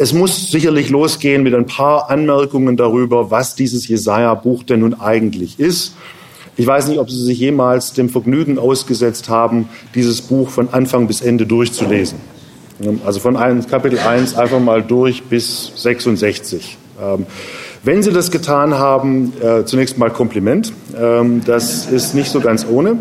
es muss sicherlich losgehen mit ein paar Anmerkungen darüber, was dieses Jesaja-Buch denn nun eigentlich ist. Ich weiß nicht, ob Sie sich jemals dem Vergnügen ausgesetzt haben, dieses Buch von Anfang bis Ende durchzulesen. Also von Kapitel 1 einfach mal durch bis 66. Ähm, wenn Sie das getan haben, äh, zunächst mal Kompliment. Ähm, das ist nicht so ganz ohne.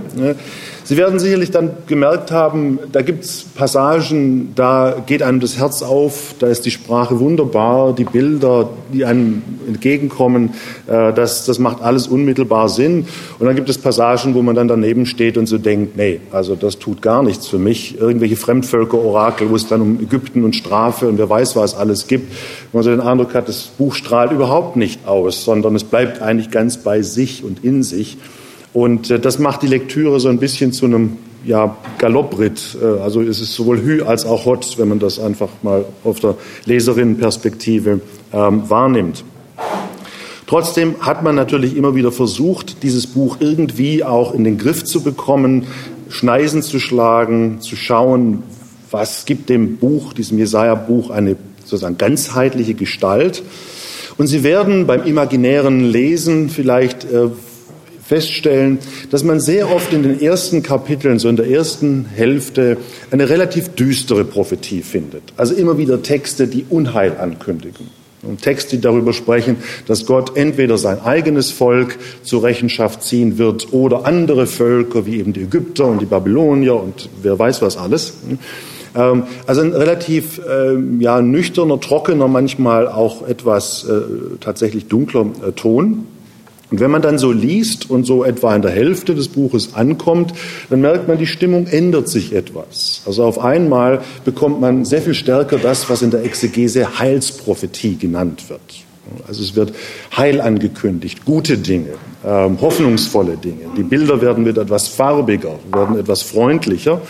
Sie werden sicherlich dann gemerkt haben, da gibt es Passagen, da geht einem das Herz auf, da ist die Sprache wunderbar, die Bilder, die einem entgegenkommen, äh, das, das macht alles unmittelbar Sinn. Und dann gibt es Passagen, wo man dann daneben steht und so denkt, nee, also das tut gar nichts für mich. Irgendwelche Fremdvölker-Orakel, wo es dann um Ägypten und Strafe und wer weiß, was alles gibt. Wo man so den Eindruck hat, das Buch strahlt überhaupt nicht aus, sondern es bleibt eigentlich ganz bei sich und in sich. Und äh, das macht die Lektüre so ein bisschen zu einem ja, Galoppritt. Äh, also es ist sowohl Hü als auch Hot, wenn man das einfach mal auf der Leserinnenperspektive ähm, wahrnimmt. Trotzdem hat man natürlich immer wieder versucht, dieses Buch irgendwie auch in den Griff zu bekommen, Schneisen zu schlagen, zu schauen, was gibt dem Buch, diesem Jesaja-Buch, eine sozusagen ganzheitliche Gestalt. Und Sie werden beim imaginären Lesen vielleicht äh, feststellen, dass man sehr oft in den ersten Kapiteln, so in der ersten Hälfte, eine relativ düstere Prophetie findet. Also immer wieder Texte, die Unheil ankündigen. Und Texte, die darüber sprechen, dass Gott entweder sein eigenes Volk zur Rechenschaft ziehen wird oder andere Völker, wie eben die Ägypter und die Babylonier und wer weiß was alles. Ähm, also ein relativ ähm, ja, nüchterner, trockener, manchmal auch etwas äh, tatsächlich dunkler äh, Ton. Und wenn man dann so liest und so etwa in der Hälfte des Buches ankommt, dann merkt man, die Stimmung ändert sich etwas. Also auf einmal bekommt man sehr viel stärker das, was in der Exegese Heilsprophetie genannt wird. Also es wird Heil angekündigt, gute Dinge, äh, hoffnungsvolle Dinge. Die Bilder werden wieder etwas farbiger, werden etwas freundlicher.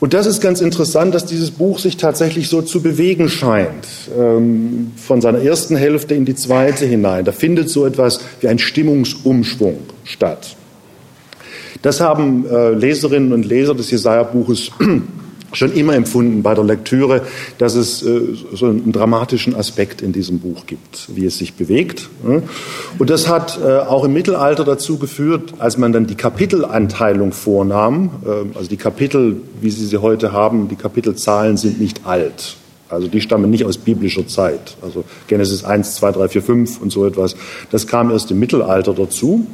Und das ist ganz interessant, dass dieses Buch sich tatsächlich so zu bewegen scheint, ähm, von seiner ersten Hälfte in die zweite hinein. Da findet so etwas wie ein Stimmungsumschwung statt. Das haben äh, Leserinnen und Leser des Jesaja-Buches schon immer empfunden bei der Lektüre, dass es äh, so einen dramatischen Aspekt in diesem Buch gibt, wie es sich bewegt. Und das hat äh, auch im Mittelalter dazu geführt, als man dann die Kapitelanteilung vornahm, äh, also die Kapitel, wie Sie sie heute haben, die Kapitelzahlen sind nicht alt. Also die stammen nicht aus biblischer Zeit. Also Genesis 1, 2, 3, 4, 5 und so etwas. Das kam erst im Mittelalter dazu.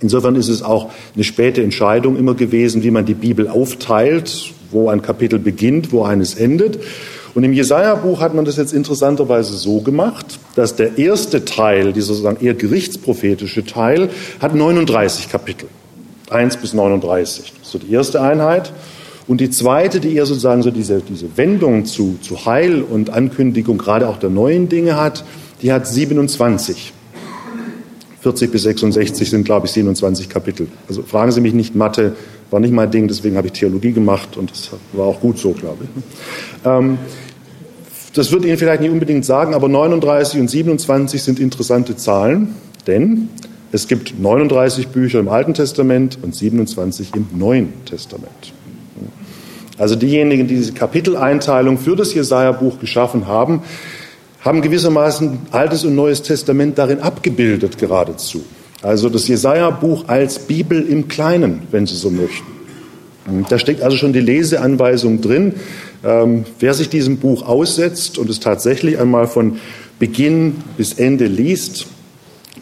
Insofern ist es auch eine späte Entscheidung immer gewesen, wie man die Bibel aufteilt wo ein Kapitel beginnt, wo eines endet. Und im Jesaja-Buch hat man das jetzt interessanterweise so gemacht, dass der erste Teil, dieser sozusagen eher gerichtsprophetische Teil, hat 39 Kapitel. 1 bis 39. Das ist so die erste Einheit. Und die zweite, die eher sozusagen so diese, diese Wendung zu, zu Heil und Ankündigung gerade auch der neuen Dinge hat, die hat 27. 40 bis 66 sind, glaube ich, 27 Kapitel. Also fragen Sie mich nicht Mathe, war nicht mein Ding, deswegen habe ich Theologie gemacht und das war auch gut so, glaube ich. Ähm, das wird Ihnen vielleicht nicht unbedingt sagen, aber 39 und 27 sind interessante Zahlen, denn es gibt 39 Bücher im Alten Testament und 27 im Neuen Testament. Also diejenigen, die diese Kapiteleinteilung für das Jesaja-Buch geschaffen haben, haben gewissermaßen Altes und Neues Testament darin abgebildet geradezu. Also das Jesaja-Buch als Bibel im Kleinen, wenn Sie so möchten. Da steckt also schon die Leseanweisung drin. Ähm, wer sich diesem Buch aussetzt und es tatsächlich einmal von Beginn bis Ende liest,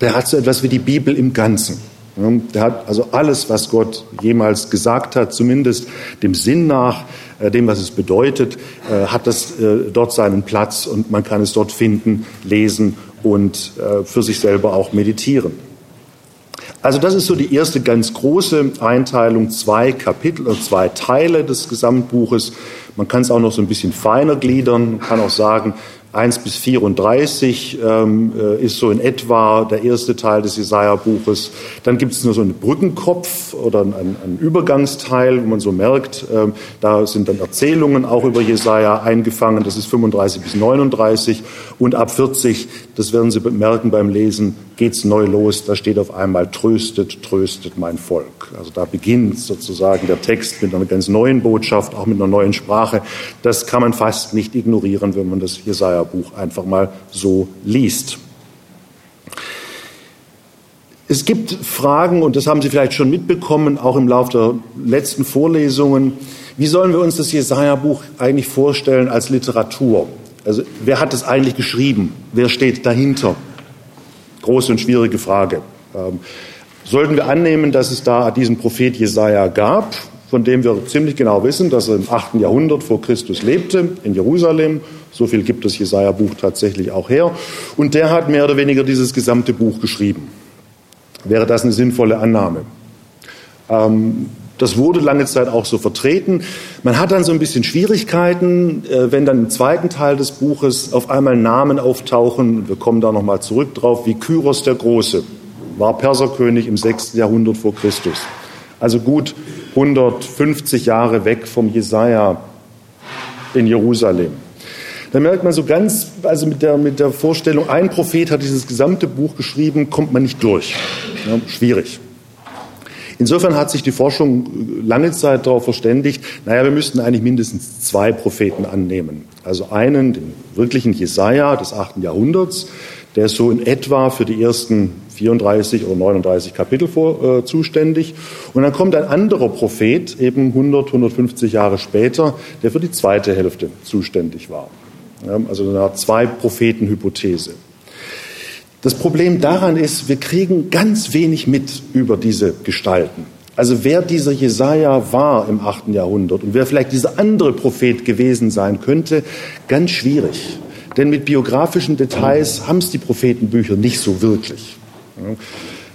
der hat so etwas wie die Bibel im Ganzen. Der hat also alles, was Gott jemals gesagt hat, zumindest dem Sinn nach, äh, dem, was es bedeutet, äh, hat das äh, dort seinen Platz und man kann es dort finden, lesen und für sich selber auch meditieren. Also das ist so die erste ganz große Einteilung, zwei Kapitel und zwei Teile des Gesamtbuches. Man kann es auch noch so ein bisschen feiner gliedern, man kann auch sagen, 1 bis 34 ähm, äh, ist so in etwa der erste Teil des Jesaja-Buches. Dann gibt es nur so einen Brückenkopf oder einen, einen Übergangsteil, wo man so merkt, ähm, da sind dann Erzählungen auch über Jesaja eingefangen. Das ist 35 bis 39 und ab 40, das werden Sie merken beim Lesen, geht's neu los. Da steht auf einmal tröstet, tröstet mein Volk. Also da beginnt sozusagen der Text mit einer ganz neuen Botschaft, auch mit einer neuen Sprache. Das kann man fast nicht ignorieren, wenn man das Jesaja-Buch einfach mal so liest. Es gibt Fragen, und das haben Sie vielleicht schon mitbekommen, auch im Laufe der letzten Vorlesungen. Wie sollen wir uns das Jesaja-Buch eigentlich vorstellen als Literatur? Also, wer hat es eigentlich geschrieben? Wer steht dahinter? Große und schwierige Frage. Ähm, sollten wir annehmen, dass es da diesen Prophet Jesaja gab, von dem wir ziemlich genau wissen, dass er im 8. Jahrhundert vor Christus lebte, in Jerusalem. So viel gibt das Jesaja-Buch tatsächlich auch her. Und der hat mehr oder weniger dieses gesamte Buch geschrieben wäre das eine sinnvolle Annahme. Ähm, das wurde lange Zeit auch so vertreten. Man hat dann so ein bisschen Schwierigkeiten, äh, wenn dann im zweiten Teil des Buches auf einmal Namen auftauchen. Wir kommen da nochmal zurück drauf, wie Kyros der Große war Perserkönig im 6. Jahrhundert vor Christus. Also gut 150 Jahre weg vom Jesaja in Jerusalem. Da merkt man so ganz, also mit der, mit der Vorstellung, ein Prophet hat dieses gesamte Buch geschrieben, kommt man nicht durch. Ja, schwierig. Insofern hat sich die Forschung lange Zeit darauf verständigt, naja, wir müssten eigentlich mindestens zwei Propheten annehmen. Also einen, den wirklichen Jesaja des 8. Jahrhunderts, der ist so in etwa für die ersten 34 oder 39 Kapitel vor, äh, zuständig. Und dann kommt ein anderer Prophet, eben 100, 150 Jahre später, der für die zweite Hälfte zuständig war. Ja, also eine Zwei-Propheten-Hypothese. Das Problem daran ist, wir kriegen ganz wenig mit über diese Gestalten. Also wer dieser Jesaja war im 8. Jahrhundert und wer vielleicht dieser andere Prophet gewesen sein könnte, ganz schwierig. Denn mit biografischen Details haben es die Prophetenbücher nicht so wirklich.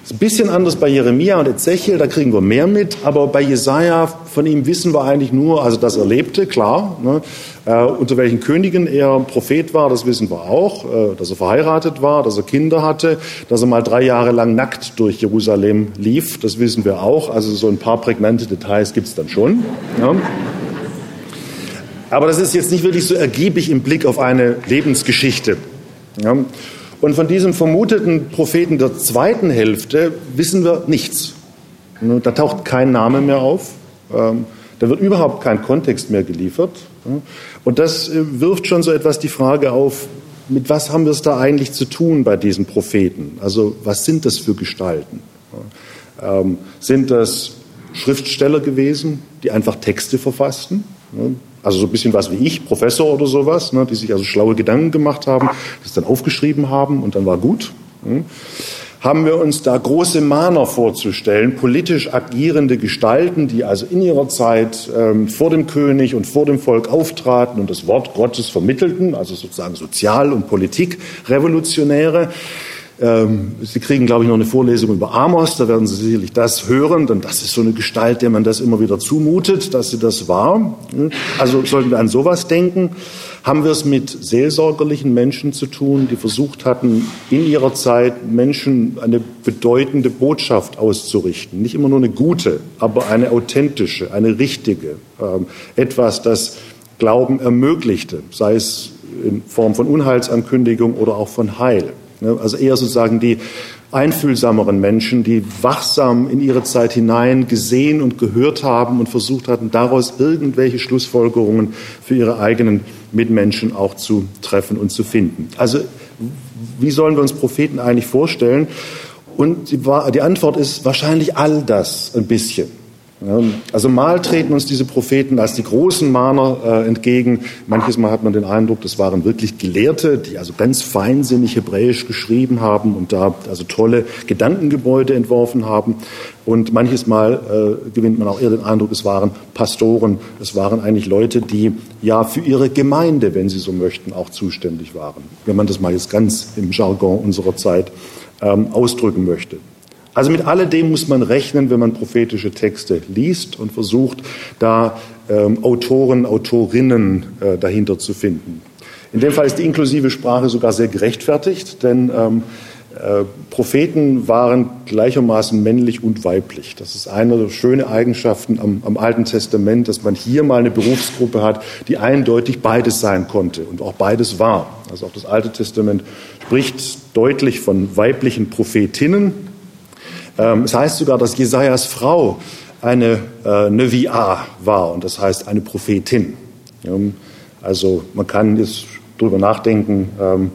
Ist ein bisschen anders bei Jeremia und Ezechiel, da kriegen wir mehr mit, aber bei Jesaja, von ihm wissen wir eigentlich nur, also dass er lebte, klar. Ne? Äh, unter welchen Königen er Prophet war, das wissen wir auch. Äh, dass er verheiratet war, dass er Kinder hatte, dass er mal drei Jahre lang nackt durch Jerusalem lief, das wissen wir auch. Also so ein paar prägnante Details gibt es dann schon. Ja? Aber das ist jetzt nicht wirklich so ergiebig im Blick auf eine Lebensgeschichte. Ja? Und von diesem vermuteten Propheten der zweiten Hälfte wissen wir nichts. Da taucht kein Name mehr auf. Ähm, da wird überhaupt kein Kontext mehr geliefert. Und das äh, wirft schon so etwas die Frage auf, mit was haben wir es da eigentlich zu tun bei diesen Propheten? Also was sind das für Gestalten? Ähm, sind das Schriftsteller gewesen, die einfach Texte verfassten? Also so ein bisschen was wie ich, Professor oder sowas, ne, die sich also schlaue Gedanken gemacht haben, das dann aufgeschrieben haben und dann war gut. Hm. Haben wir uns da große Mahner vorzustellen, politisch agierende Gestalten, die also in ihrer Zeit ähm, vor dem König und vor dem Volk auftraten und das Wort Gottes vermittelten, also sozusagen Sozial- und Politikrevolutionäre. Sie kriegen, glaube ich, noch eine Vorlesung über Amos, da werden Sie sicherlich das hören, denn das ist so eine Gestalt, der man das immer wieder zumutet, dass sie das war. Also sollten wir an sowas denken. Haben wir es mit seelsorgerlichen Menschen zu tun, die versucht hatten, in ihrer Zeit Menschen eine bedeutende Botschaft auszurichten. Nicht immer nur eine gute, aber eine authentische, eine richtige. Ähm, etwas, das Glauben ermöglichte, sei es in Form von Unheilsankündigung oder auch von Heil. Ne? Also eher sozusagen die einfühlsameren Menschen, die wachsam in ihre Zeit hinein gesehen und gehört haben und versucht hatten, daraus irgendwelche Schlussfolgerungen für ihre eigenen Mitmenschen auch zu treffen und zu finden. Also wie sollen wir uns Propheten eigentlich vorstellen? Und die Antwort ist wahrscheinlich all das ein bisschen. Also mal treten uns diese Propheten als die großen Mahner äh, entgegen. Manches Mal hat man den Eindruck, das waren wirklich Gelehrte, die also ganz feinsinnig Hebräisch geschrieben haben und da also tolle Gedankengebäude entworfen haben. Und manches Mal äh, gewinnt man auch eher den Eindruck, es waren Pastoren, es waren eigentlich Leute, die ja für ihre Gemeinde, wenn sie so möchten, auch zuständig waren. Wenn man das mal jetzt ganz im Jargon unserer Zeit ähm, ausdrücken möchte. Also mit alledem muss man rechnen, wenn man prophetische Texte liest und versucht, da ähm, Autoren, Autorinnen äh, dahinter zu finden. In dem Fall ist die inklusive Sprache sogar sehr gerechtfertigt, denn ähm, äh, Propheten waren gleichermaßen männlich und weiblich. Das ist eine der schönen Eigenschaften am, am, Alten Testament, dass man hier mal eine Berufsgruppe hat, die eindeutig beides sein konnte und auch beides war. Also auch das Alte Testament spricht deutlich von weiblichen Prophetinnen. Ähm, es heißt sogar, dass Jesajas Frau eine äh, Nevia war und das heißt eine Prophetin. Ähm, also man kann jetzt darüber nachdenken, ähm,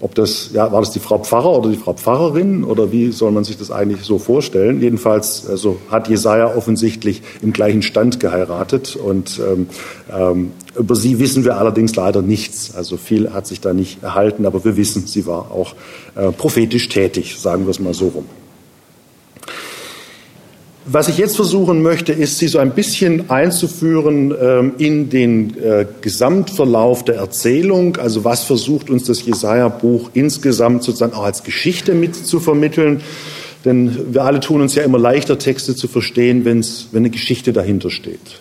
ob das, ja, war das die Frau Pfarrer oder die Frau Pfarrerin oder wie soll man sich das eigentlich so vorstellen? Jedenfalls also hat Jesaja offensichtlich im gleichen Stand geheiratet und ähm, ähm, über sie wissen wir allerdings leider nichts. Also viel hat sich da nicht erhalten, aber wir wissen, sie war auch äh, prophetisch tätig, sagen wir es mal so rum. Was ich jetzt versuchen möchte, ist, Sie so ein bisschen einzuführen ähm, in den äh, Gesamtverlauf der Erzählung. Also was versucht uns das Jesaja-Buch insgesamt sozusagen auch als Geschichte mit zu vermitteln? Denn wir alle tun uns ja immer leichter, Texte zu verstehen, wenn's, wenn eine Geschichte dahinter steht.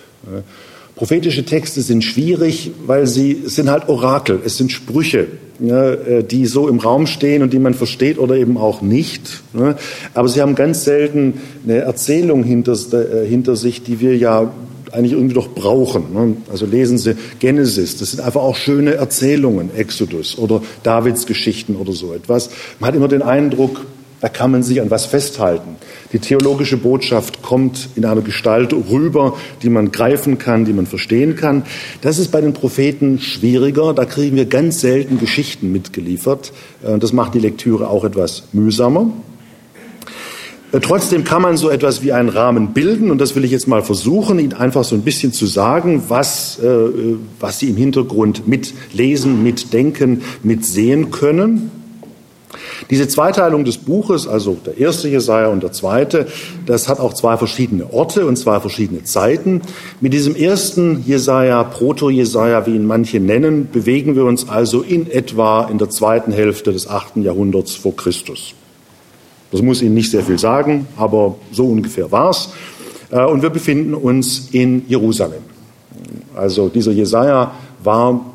Prophetische Texte sind schwierig, weil sie sind halt Orakel, es sind Sprüche, ja, äh, die so im Raum stehen und die man versteht oder eben auch nicht. Ja. Aber sie haben ganz selten eine Erzählung hinter, äh, hinter sich, die wir ja eigentlich irgendwie doch brauchen. Ne? Also lesen Sie Genesis, das sind einfach auch schöne Erzählungen, Exodus oder Davids Geschichten oder so etwas. Man hat immer den Eindruck, da kann man sich an was festhalten. Die theologische Botschaft kommt in einer Gestalt rüber, die man greifen kann, die man verstehen kann. Das ist bei den Propheten schwieriger. Da kriegen wir ganz selten Geschichten mitgeliefert. Äh, das macht die Lektüre auch etwas mühsamer. Äh, trotzdem kann man so etwas wie einen Rahmen bilden und das will ich jetzt mal versuchen, Ihnen einfach so ein bisschen zu sagen, was, äh, was Sie im Hintergrund mitlesen, mitdenken, mitsehen können. Diese Zweiteilung des Buches, also der erste Jesaja und der zweite, das hat auch zwei verschiedene Orte und zwei verschiedene Zeiten. Mit diesem ersten Jesaja, Proto-Jesaja, wie ihn manche nennen, bewegen wir uns also in etwa in der zweiten Hälfte des achten Jahrhunderts vor Christus. Das muss Ihnen nicht sehr viel sagen, aber so ungefähr war's. Äh, und wir befinden uns in Jerusalem. Also dieser Jesaja war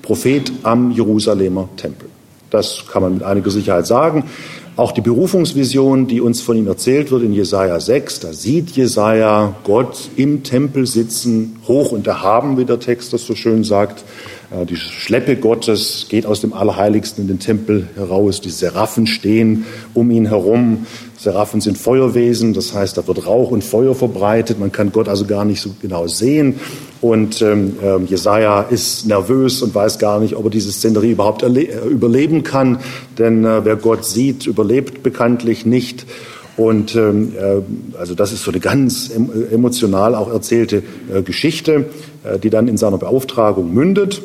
Prophet am Jerusalemer Tempel. Das kann man mit einiger Sicherheit sagen. Auch die Berufungsvision, die uns von ihm erzählt wird in Jesaja 6, da sieht Jesaja Gott im Tempel sitzen, hoch und erhaben, wie der Text das so schön sagt. Äh, die Schleppe Gottes geht aus dem Allerheiligsten in den Tempel heraus. Die Seraphen stehen um ihn herum. Seraphen sind Feuerwesen, das heißt, da wird Rauch und Feuer verbreitet. Man kann Gott also gar nicht so genau sehen. Und ähm, ähm Jesaja ist nervös und weiß gar nicht, ob er diese Szenerie überhaupt äh, überleben kann. Denn äh, wer Gott sieht, überlebt bekanntlich nicht. Und ähm, äh, also das ist so eine ganz emotional auch erzählte äh, Geschichte, äh, die dann in seiner Beauftragung mündet.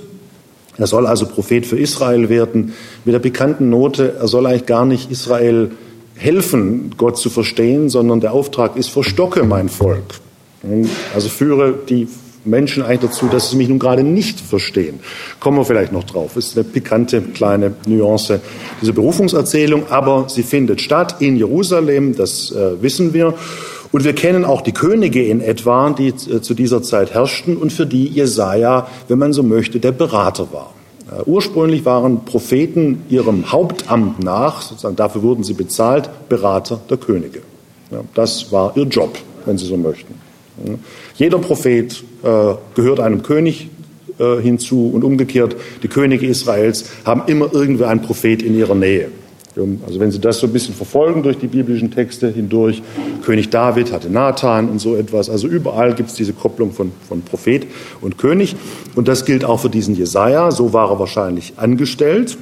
Er soll also Prophet für Israel werden, mit der bekannten Note, er soll eigentlich gar nicht Israel helfen, Gott zu verstehen, sondern der Auftrag ist, verstocke mein Volk. Also führe die Menschen eigentlich dazu, dass sie mich nun gerade nicht verstehen. Kommen wir vielleicht noch drauf. Das ist eine pikante kleine Nuance, diese Berufungserzählung, aber sie findet statt in Jerusalem, das äh, wissen wir. Und wir kennen auch die Könige in etwa, die äh, zu dieser Zeit herrschten und für die Jesaja, wenn man so möchte, der Berater war. Uh, ursprünglich waren Propheten ihrem Hauptamt nach, sozusagen dafür wurden sie bezahlt, Berater der Könige. Das war ihr Job, wenn Sie so möchten. Jeder Prophet äh, gehört einem König äh, hinzu und umgekehrt, die Könige Israels haben immer irgendwie einen Prophet in ihrer Nähe. Also wenn Sie das so ein bisschen verfolgen durch die biblischen Texte hindurch, König David hatte Nathan und so etwas. Also überall gibt es diese Kopplung von, von Prophet und König. Und das gilt auch für diesen Jesaja. So war er wahrscheinlich angestellt.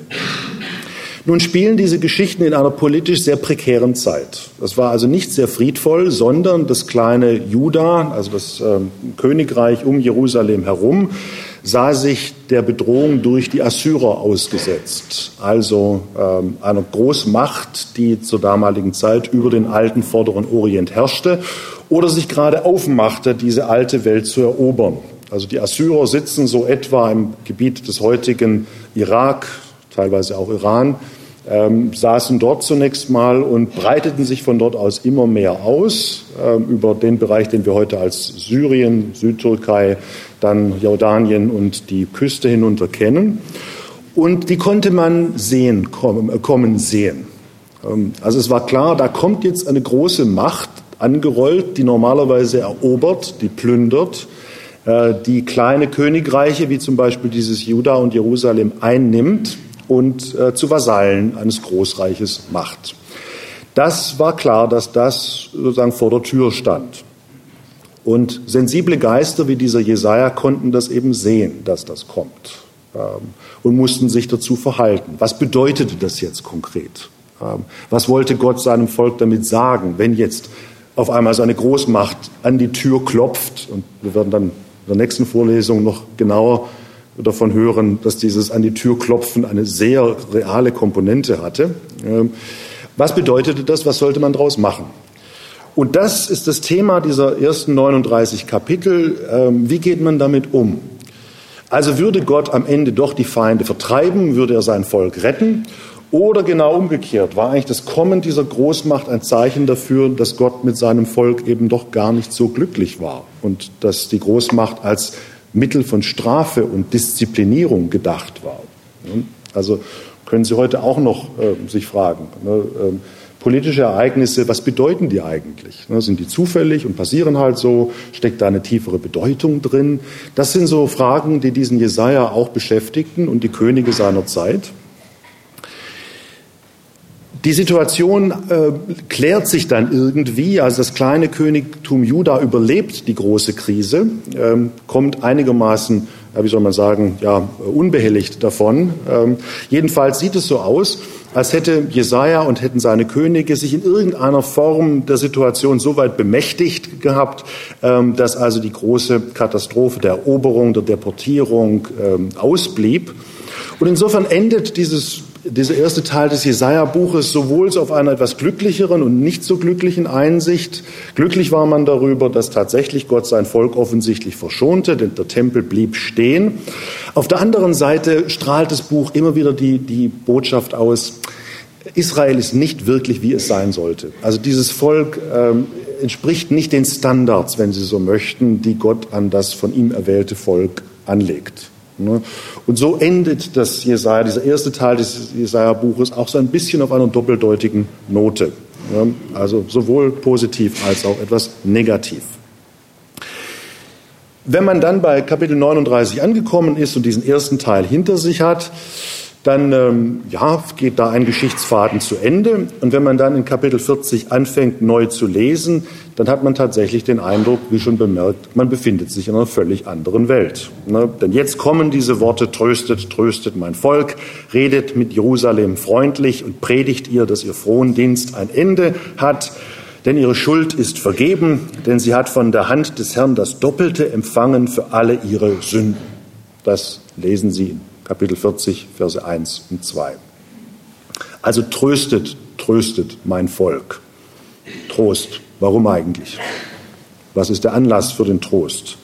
Nun spielen diese Geschichten in einer politisch sehr prekären Zeit. Das war also nicht sehr friedvoll, sondern das kleine Juda, also das äh, Königreich um Jerusalem herum, sah sich der Bedrohung durch die Assyrer ausgesetzt, also ähm, einer Großmacht, die zur damaligen Zeit über den alten Vorderen Orient herrschte oder sich gerade aufmachte, diese alte Welt zu erobern. Also die Assyrer sitzen so etwa im Gebiet des heutigen Irak, teilweise auch Iran, ähm, saßen dort zunächst mal und breiteten sich von dort aus immer mehr aus ähm, über den Bereich, den wir heute als Syrien, Südtürkei, dann Jordanien und die Küste hinunter kennen. Und die konnte man sehen, kommen, äh, kommen sehen. Ähm, also es war klar, da kommt jetzt eine große Macht angerollt, die normalerweise erobert, die plündert, äh, die kleine Königreiche wie zum Beispiel dieses Juda und Jerusalem einnimmt und äh, zu Vasallen eines Großreiches macht. Das war klar, dass das sozusagen vor der Tür stand. Und sensible Geister wie dieser Jesaja konnten das eben sehen, dass das kommt ähm, und mussten sich dazu verhalten. Was bedeutete das jetzt konkret? Ähm, was wollte Gott seinem Volk damit sagen, wenn jetzt auf einmal seine Großmacht an die Tür klopft? Und wir werden dann in der nächsten Vorlesung noch genauer davon hören, dass dieses an die Tür klopfen eine sehr reale Komponente hatte. Ähm, was bedeutete das? Was sollte man daraus machen? Und das ist das Thema dieser ersten 39 Kapitel. Ähm, wie geht man damit um? Also würde Gott am Ende doch die Feinde vertreiben, würde er sein Volk retten? Oder genau umgekehrt, war eigentlich das Kommen dieser Großmacht ein Zeichen dafür, dass Gott mit seinem Volk eben doch gar nicht so glücklich war und dass die Großmacht als Mittel von Strafe und Disziplinierung gedacht war? Also können Sie heute auch noch äh, sich fragen. Ne? Politische Ereignisse, was bedeuten die eigentlich? Ne, sind die zufällig und passieren halt so? Steckt da eine tiefere Bedeutung drin? Das sind so Fragen, die diesen Jesaja auch beschäftigten und die Könige seiner Zeit. Die Situation äh, klärt sich dann irgendwie. Also das kleine Königtum Juda überlebt die große Krise, ähm, kommt einigermaßen, äh, wie soll man sagen, ja, unbehelligt davon. Ähm, jedenfalls sieht es so aus, als hätte Jesaja und hätten seine Könige sich in irgendeiner Form der Situation so weit bemächtigt gehabt, ähm, dass also die große Katastrophe der Eroberung, der Deportierung ähm, ausblieb. Und insofern endet dieses dieser erste Teil des Jesaja-Buches sowohl auf einer etwas glücklicheren und nicht so glücklichen Einsicht. Glücklich war man darüber, dass tatsächlich Gott sein Volk offensichtlich verschonte, denn der Tempel blieb stehen. Auf der anderen Seite strahlt das Buch immer wieder die, die Botschaft aus, Israel ist nicht wirklich, wie es sein sollte. Also dieses Volk ähm, entspricht nicht den Standards, wenn Sie so möchten, die Gott an das von ihm erwählte Volk anlegt. Ne? Und so endet das Jesaja, dieser erste Teil des Jesaja-Buches auch so ein bisschen auf einer doppeldeutigen Note. Also sowohl positiv als auch etwas negativ. Wenn man dann bei Kapitel 39 angekommen ist und diesen ersten Teil hinter sich hat, dann ähm, ja, geht da ein Geschichtsfaden zu Ende. Und wenn man dann in Kapitel 40 anfängt, neu zu lesen, dann hat man tatsächlich den Eindruck, wie schon bemerkt, man befindet sich in einer völlig anderen Welt. Ne? Denn jetzt kommen diese Worte, tröstet, tröstet mein Volk, redet mit Jerusalem freundlich und predigt ihr, dass ihr Frondienst ein Ende hat. Denn ihre Schuld ist vergeben, denn sie hat von der Hand des Herrn das Doppelte empfangen für alle ihre Sünden. Das lesen Sie in Kapitel 40, Verse 1 und 2. Also tröstet, tröstet mein Volk. Trost. Warum eigentlich? Was ist der Anlass für den Trost?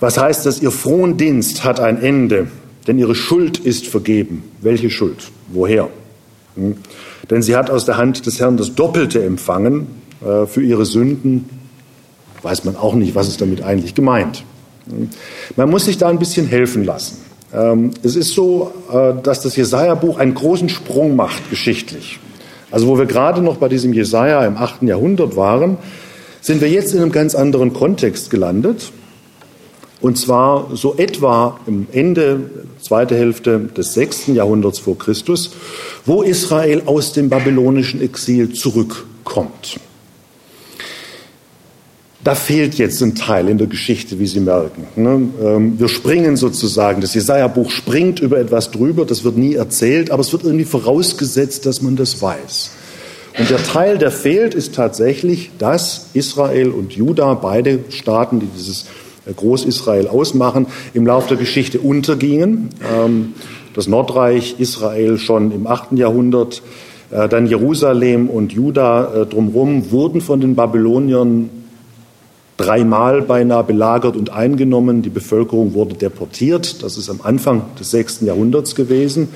Was heißt das? Ihr frohen Dienst hat ein Ende, denn ihre Schuld ist vergeben. Welche Schuld? Woher? Hm? Denn sie hat aus der Hand des Herrn das Doppelte empfangen äh, für ihre Sünden. Weiß man auch nicht, was ist damit eigentlich gemeint. Hm? Man muss sich da ein bisschen helfen lassen. Ähm, es ist so, äh, dass das Jesaja-Buch einen großen Sprung macht geschichtlich. Also wo wir gerade noch bei diesem Jesaja im 8. Jahrhundert waren, sind wir jetzt in einem ganz anderen Kontext gelandet. Und zwar so etwa im Ende, zweite Hälfte des 6. Jahrhunderts vor Christus, wo Israel aus dem babylonischen Exil zurückkommt. Da fehlt jetzt ein Teil in der Geschichte, wie Sie merken. Ne? Ähm, wir springen sozusagen, das Jesaja-Buch springt über etwas drüber, das wird nie erzählt, aber es wird irgendwie vorausgesetzt, dass man das weiß. Und der Teil, der fehlt, ist tatsächlich, dass Israel und Juda, beide Staaten, die dieses äh, Großisrael ausmachen, im Laufe der Geschichte untergingen. Ähm, das Nordreich Israel schon im 8. Jahrhundert, äh, dann Jerusalem und Juda äh, drumherum wurden von den Babyloniern dreimal beinahe belagert und eingenommen. Die Bevölkerung wurde deportiert. Das ist am Anfang des sechsten Jahrhunderts gewesen.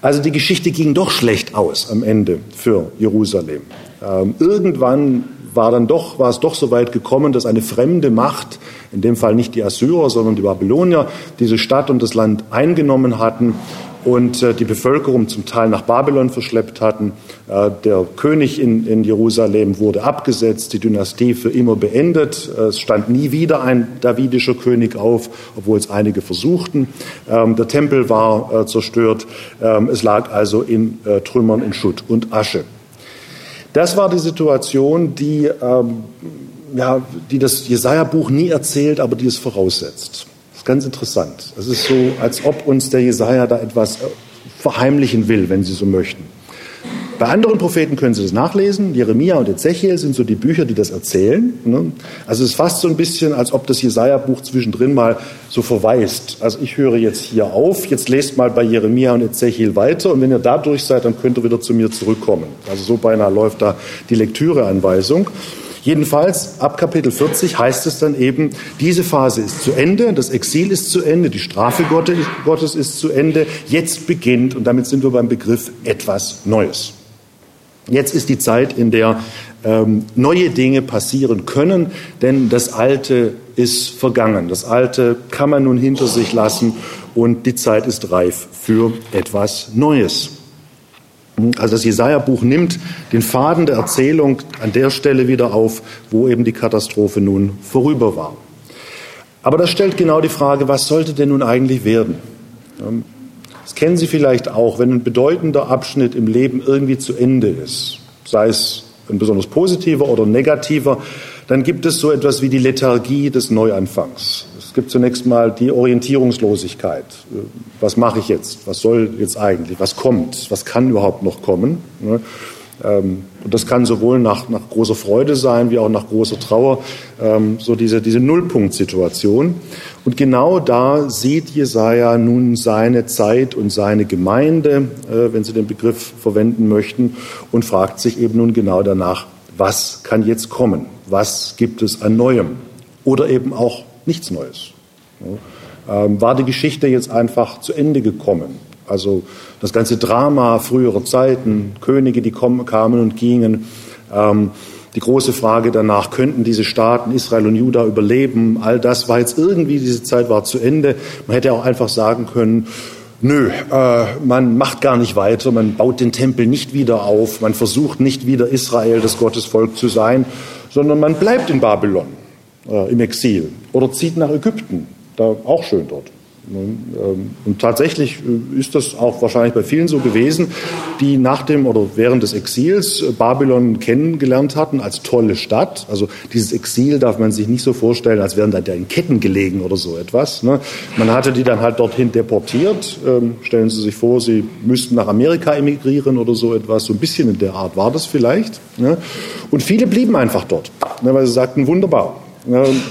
Also die Geschichte ging doch schlecht aus am Ende für Jerusalem. Ähm, irgendwann war dann doch, war es doch so weit gekommen, dass eine fremde Macht, in dem Fall nicht die Assyrer, sondern die Babylonier, diese Stadt und das Land eingenommen hatten und äh, die Bevölkerung zum Teil nach Babylon verschleppt hatten. Äh, der König in, in, Jerusalem wurde abgesetzt, die Dynastie für immer beendet. Äh, es stand nie wieder ein davidischer König auf, obwohl es einige versuchten. Ähm, der Tempel war zerstört. Ähm, es lag also in Trümmern, in Schutt und Asche. Das war die Situation, die, ähm, ja, die das Jesaja-Buch nie erzählt, aber die es voraussetzt ganz interessant. Es ist so, als ob uns der Jesaja da etwas äh, verheimlichen will, wenn Sie so möchten. Bei anderen Propheten können Sie das nachlesen. Jeremia und Ezechiel sind so die Bücher, die das erzählen. Ne? Also es ist fast so ein bisschen, als ob das Jesaja-Buch zwischendrin mal so verweist. Also ich höre jetzt hier auf, jetzt lest mal bei Jeremia und Ezechiel weiter und wenn ihr da durch seid, dann könnt ihr wieder zu mir zurückkommen. Also so beinahe läuft da die Lektüreanweisung. Jedenfalls ab Kapitel 40 heißt es dann eben, diese Phase ist zu Ende, das Exil ist zu Ende, die Strafe Gottes ist zu Ende, jetzt beginnt, und damit sind wir beim Begriff etwas Neues. Jetzt ist die Zeit, in der ähm, neue Dinge passieren können, denn das Alte ist vergangen. Das Alte kann man nun hinter sich lassen und die Zeit ist reif für etwas Neues. Also das Jesaja-Buch nimmt den Faden der Erzählung an der Stelle wieder auf, wo eben die Katastrophe nun vorüber war. Aber das stellt genau die Frage, was sollte denn nun eigentlich werden? Das kennen Sie vielleicht auch, wenn ein bedeutender Abschnitt im Leben irgendwie zu Ende ist, sei es ein besonders positiver oder negativer, dann gibt es so etwas wie die Lethargie des Neuanfangs. Es gibt zunächst mal die Orientierungslosigkeit. Was mache ich jetzt? Was soll jetzt eigentlich? Was kommt? Was kann überhaupt noch kommen? Ne? Ähm, und das kann sowohl nach, nach großer Freude sein wie auch nach großer Trauer, ähm, so diese, diese Nullpunktsituation. Und genau da sieht Jesaja nun seine Zeit und seine Gemeinde, äh, wenn Sie den Begriff verwenden möchten, und fragt sich eben nun genau danach, was kann jetzt kommen? Was gibt es an Neuem? Oder eben auch nichts Neues. Ähm, war die Geschichte jetzt einfach zu Ende gekommen? Also das ganze Drama früherer Zeiten, Könige, die kamen und gingen, ähm, die große Frage danach, könnten diese Staaten Israel und Juda überleben? All das war jetzt irgendwie, diese Zeit war zu Ende. Man hätte auch einfach sagen können, nö, äh, man macht gar nicht weiter, man baut den Tempel nicht wieder auf, man versucht nicht wieder Israel, das Gottesvolk zu sein, sondern man bleibt in Babylon äh, im Exil oder zieht nach Ägypten, da auch schön dort. Ähm, und tatsächlich äh, ist das auch wahrscheinlich bei vielen so gewesen, die nach dem oder während des Exils äh, Babylon kennengelernt hatten als tolle Stadt. Also dieses Exil darf man sich nicht so vorstellen, als wären da in Ketten gelegen oder so etwas. Ne? Man hatte die dann halt dorthin deportiert. Ähm, stellen Sie sich vor, Sie müssten nach Amerika emigrieren oder so etwas. So ein bisschen in der Art war das vielleicht. Ne? Und viele blieben einfach dort, ne, weil sie sagten, wunderbar,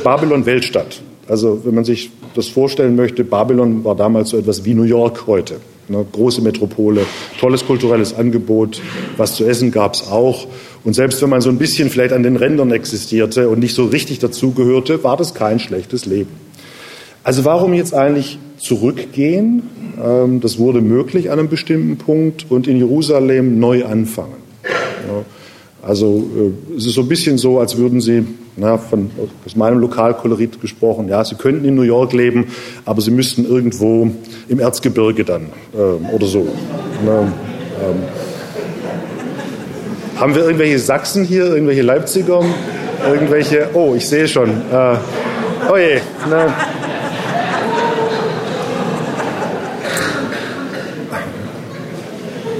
Babylon Weltstadt. Also wenn man sich das vorstellen möchte, Babylon war damals so etwas wie New York heute. Eine große Metropole, tolles kulturelles Angebot, was zu essen gab es auch. Und selbst wenn man so ein bisschen vielleicht an den Rändern existierte und nicht so richtig dazugehörte, war das kein schlechtes Leben. Also warum jetzt eigentlich zurückgehen? Ähm, das wurde möglich an einem bestimmten Punkt und in Jerusalem neu anfangen. Also äh, es ist so ein bisschen so, als würden Sie na, von, aus meinem Lokalkolorit gesprochen, ja, sie könnten in New York leben, aber sie müssten irgendwo im Erzgebirge dann äh, oder so. Na, ähm, haben wir irgendwelche Sachsen hier, irgendwelche Leipziger, irgendwelche, oh, ich sehe schon, äh, oh je, na,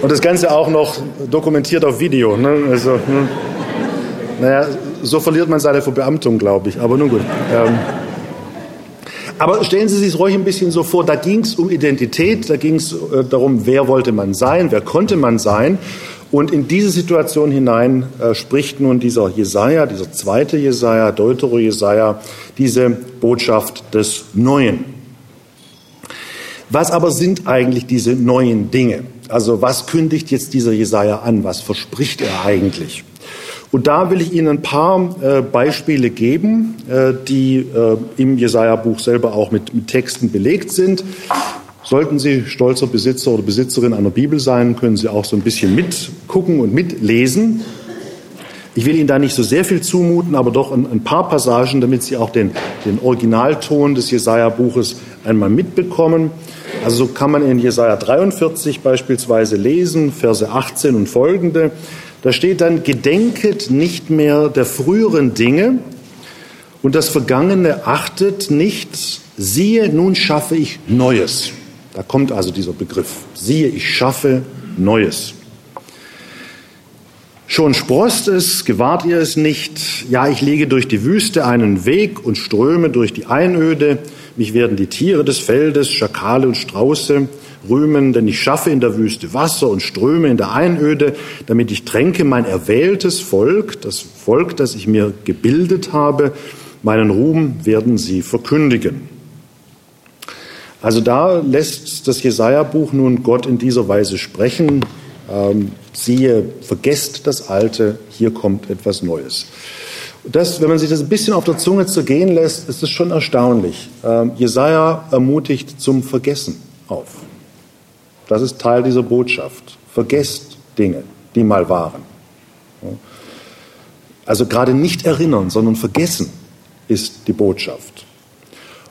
Und das Ganze auch noch dokumentiert auf Video. Ne? Also, hm. naja, so verliert man seine Verbeamtung, glaube ich. Aber nun gut. Ähm, aber stellen Sie sich ruhig ein bisschen so vor, da ging es um Identität, da ging es äh, darum, wer wollte man sein, wer konnte man sein. Und in diese Situation hinein äh, spricht nun dieser Jesaja, dieser zweite Jesaja, Deutero Jesaja, diese Botschaft des Neuen. Was aber sind eigentlich diese neuen Dinge? Also was kündigt jetzt dieser Jesaja an? Was verspricht er eigentlich? Und da will ich Ihnen ein paar äh, Beispiele geben, äh, die äh, im Jesaja-Buch selber auch mit, mit Texten belegt sind. Sollten Sie stolzer Besitzer oder Besitzerin einer Bibel sein, können Sie auch so ein bisschen mitgucken und mitlesen. Ich will Ihnen da nicht so sehr viel zumuten, aber doch ein, ein paar Passagen, damit Sie auch den, den Originalton des Jesaja-Buches einmal mitbekommen. Also so kann man in Jesaja 43 beispielsweise lesen, Verse 18 und folgende. Da steht dann, gedenket nicht mehr der früheren Dinge und das Vergangene achtet nicht, siehe, nun schaffe ich Neues. Da kommt also dieser Begriff, siehe, ich schaffe Neues. Schon sprost es, gewahrt ihr es nicht. Ja, ich lege durch die Wüste einen Weg und ströme durch die Einöde. Mich werden die Tiere des Feldes, Schakale und Strauße rühmen, denn ich schaffe in der Wüste Wasser und ströme in der Einöde, damit ich tränke mein erwähltes Volk, das Volk, das ich mir gebildet habe. Meinen Ruhm werden sie verkündigen. Also da lässt das Jesaja-Buch nun Gott in dieser Weise sprechen. Ähm, siehe, vergesst das Alte, hier kommt etwas Neues. Das, wenn man sich das ein bisschen auf der Zunge zergehen lässt, ist es schon erstaunlich. Ähm, Jesaja ermutigt zum Vergessen auf. Das ist Teil dieser Botschaft. Vergesst Dinge, die mal waren. Also gerade nicht erinnern, sondern vergessen ist die Botschaft.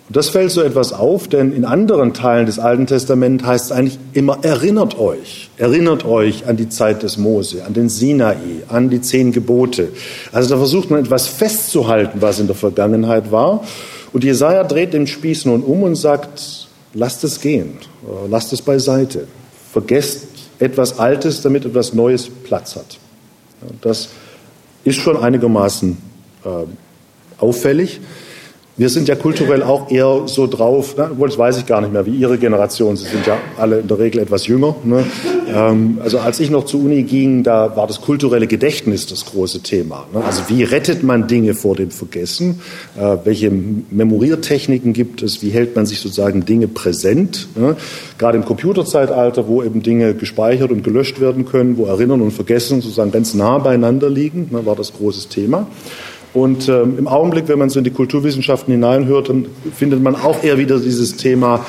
Und das fällt so etwas auf, denn in anderen Teilen des Alten Testaments heißt es eigentlich immer, erinnert euch, erinnert euch an die Zeit des Mose, an den Sinai, an die zehn Gebote. Also da versucht man etwas festzuhalten, was in der Vergangenheit war. Und Jesaja dreht den Spieß nun um und sagt, lasst es gehen, lasst es beiseite, vergesst etwas Altes, damit etwas Neues Platz hat. Das ist schon einigermaßen äh, auffällig. Wir sind ja kulturell auch eher so drauf, ne, obwohl das weiß ich gar nicht mehr, wie Ihre Generation. Sie sind ja alle in der Regel etwas jünger. Ne? Ähm, also als ich noch zur Uni ging, da war das kulturelle Gedächtnis das große Thema. Ne? Also wie rettet man Dinge vor dem Vergessen? Äh, welche Memoriertechniken gibt es? Wie hält man sich sozusagen Dinge präsent? Ne? Gerade im Computerzeitalter, wo eben Dinge gespeichert und gelöscht werden können, wo Erinnern und Vergessen sozusagen ganz nah beieinander liegen, ne, war das großes Thema. Und ähm, im Augenblick, wenn man so in die Kulturwissenschaften hineinhört, dann findet man auch eher wieder dieses Thema,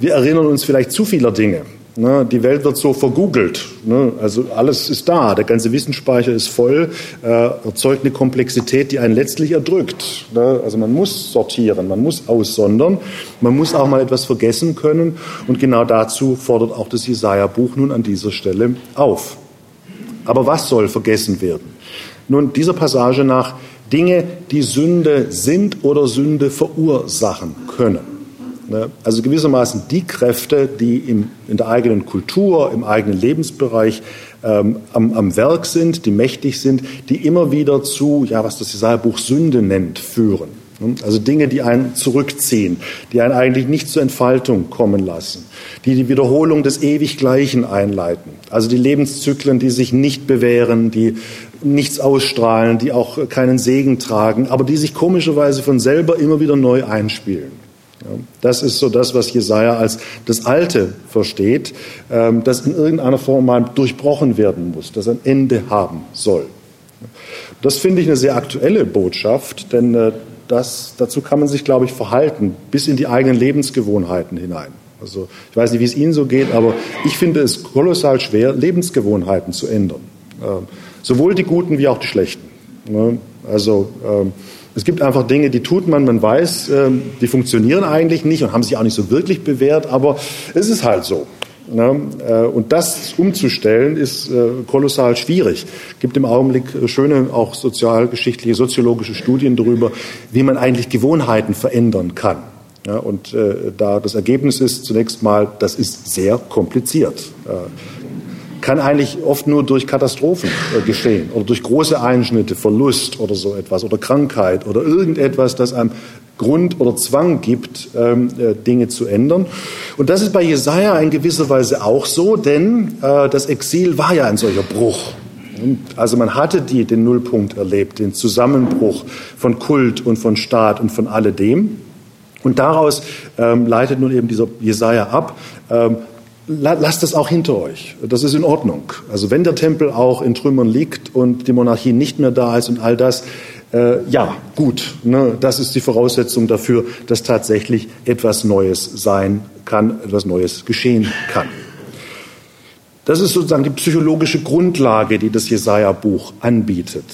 wir erinnern uns vielleicht zu vieler Dinge. Ne? Die Welt wird so vergoogelt. Ne? Also alles ist da, der ganze Wissensspeicher ist voll, äh, erzeugt eine Komplexität, die einen letztlich erdrückt. Ne? Also man muss sortieren, man muss aussondern, man muss auch mal etwas vergessen können. Und genau dazu fordert auch das Jesaja-Buch nun an dieser Stelle auf. Aber was soll vergessen werden? Nun, dieser Passage nach Dinge, die Sünde sind oder Sünde verursachen können. Ne? Also gewissermaßen die Kräfte, die in der eigenen Kultur, im eigenen Lebensbereich ähm, am, am, Werk sind, die mächtig sind, die immer wieder zu, ja, was das Jesaja-Buch Sünde nennt, führen. Ne? Also Dinge, die einen zurückziehen, die einen eigentlich nicht zur Entfaltung kommen lassen, die die Wiederholung des Ewiggleichen einleiten. Also die Lebenszyklen, die sich nicht bewähren, die nichts ausstrahlen, die auch keinen Segen tragen, aber die sich komischerweise von selber immer wieder neu einspielen. Das ist so das, was Jesaja als das Alte versteht, ähm, das in irgendeiner Form mal durchbrochen werden muss, das ein Ende haben soll. Das finde ich eine sehr aktuelle Botschaft, denn äh, das, dazu kann man sich, glaube ich, verhalten, bis in die eigenen Lebensgewohnheiten hinein. Also ich weiß nicht, wie es Ihnen so geht, aber ich finde es kolossal schwer, Lebensgewohnheiten zu ändern. Sowohl die guten wie auch die schlechten. Ne? Also ähm, es gibt einfach Dinge, die tut man, man weiß, ähm, die funktionieren eigentlich nicht und haben sich auch nicht so wirklich bewährt, aber es ist halt so. Ne? Äh, und das umzustellen ist äh, kolossal schwierig. Es gibt im Augenblick äh, schöne, auch sozialgeschichtliche, soziologische Studien darüber, wie man eigentlich Gewohnheiten verändern kann. Und da das Ergebnis ist zunächst mal, das ist sehr kompliziert. Kann eigentlich oft nur durch Katastrophen äh, geschehen oder durch große Einschnitte, Verlust oder so etwas oder Krankheit oder irgendetwas, das einem Grund oder Zwang gibt, ähm, äh, Dinge zu ändern. Und das ist bei Jesaja in gewisser Weise auch so, denn äh, das Exil war ja ein solcher Bruch. Also man hatte die, den Nullpunkt erlebt, den Zusammenbruch von Kult und von Staat und von alledem. Und daraus ähm, leitet nun eben dieser Jesaja ab, ähm, lasst es auch hinter euch. Das ist in Ordnung. Also wenn der Tempel auch in Trümmern liegt und die Monarchie nicht mehr da ist und all das, äh, ja, gut. Ne, das ist die Voraussetzung dafür, dass tatsächlich etwas Neues sein kann, etwas Neues geschehen kann. Das ist sozusagen die psychologische Grundlage, die das Jesaja-Buch anbietet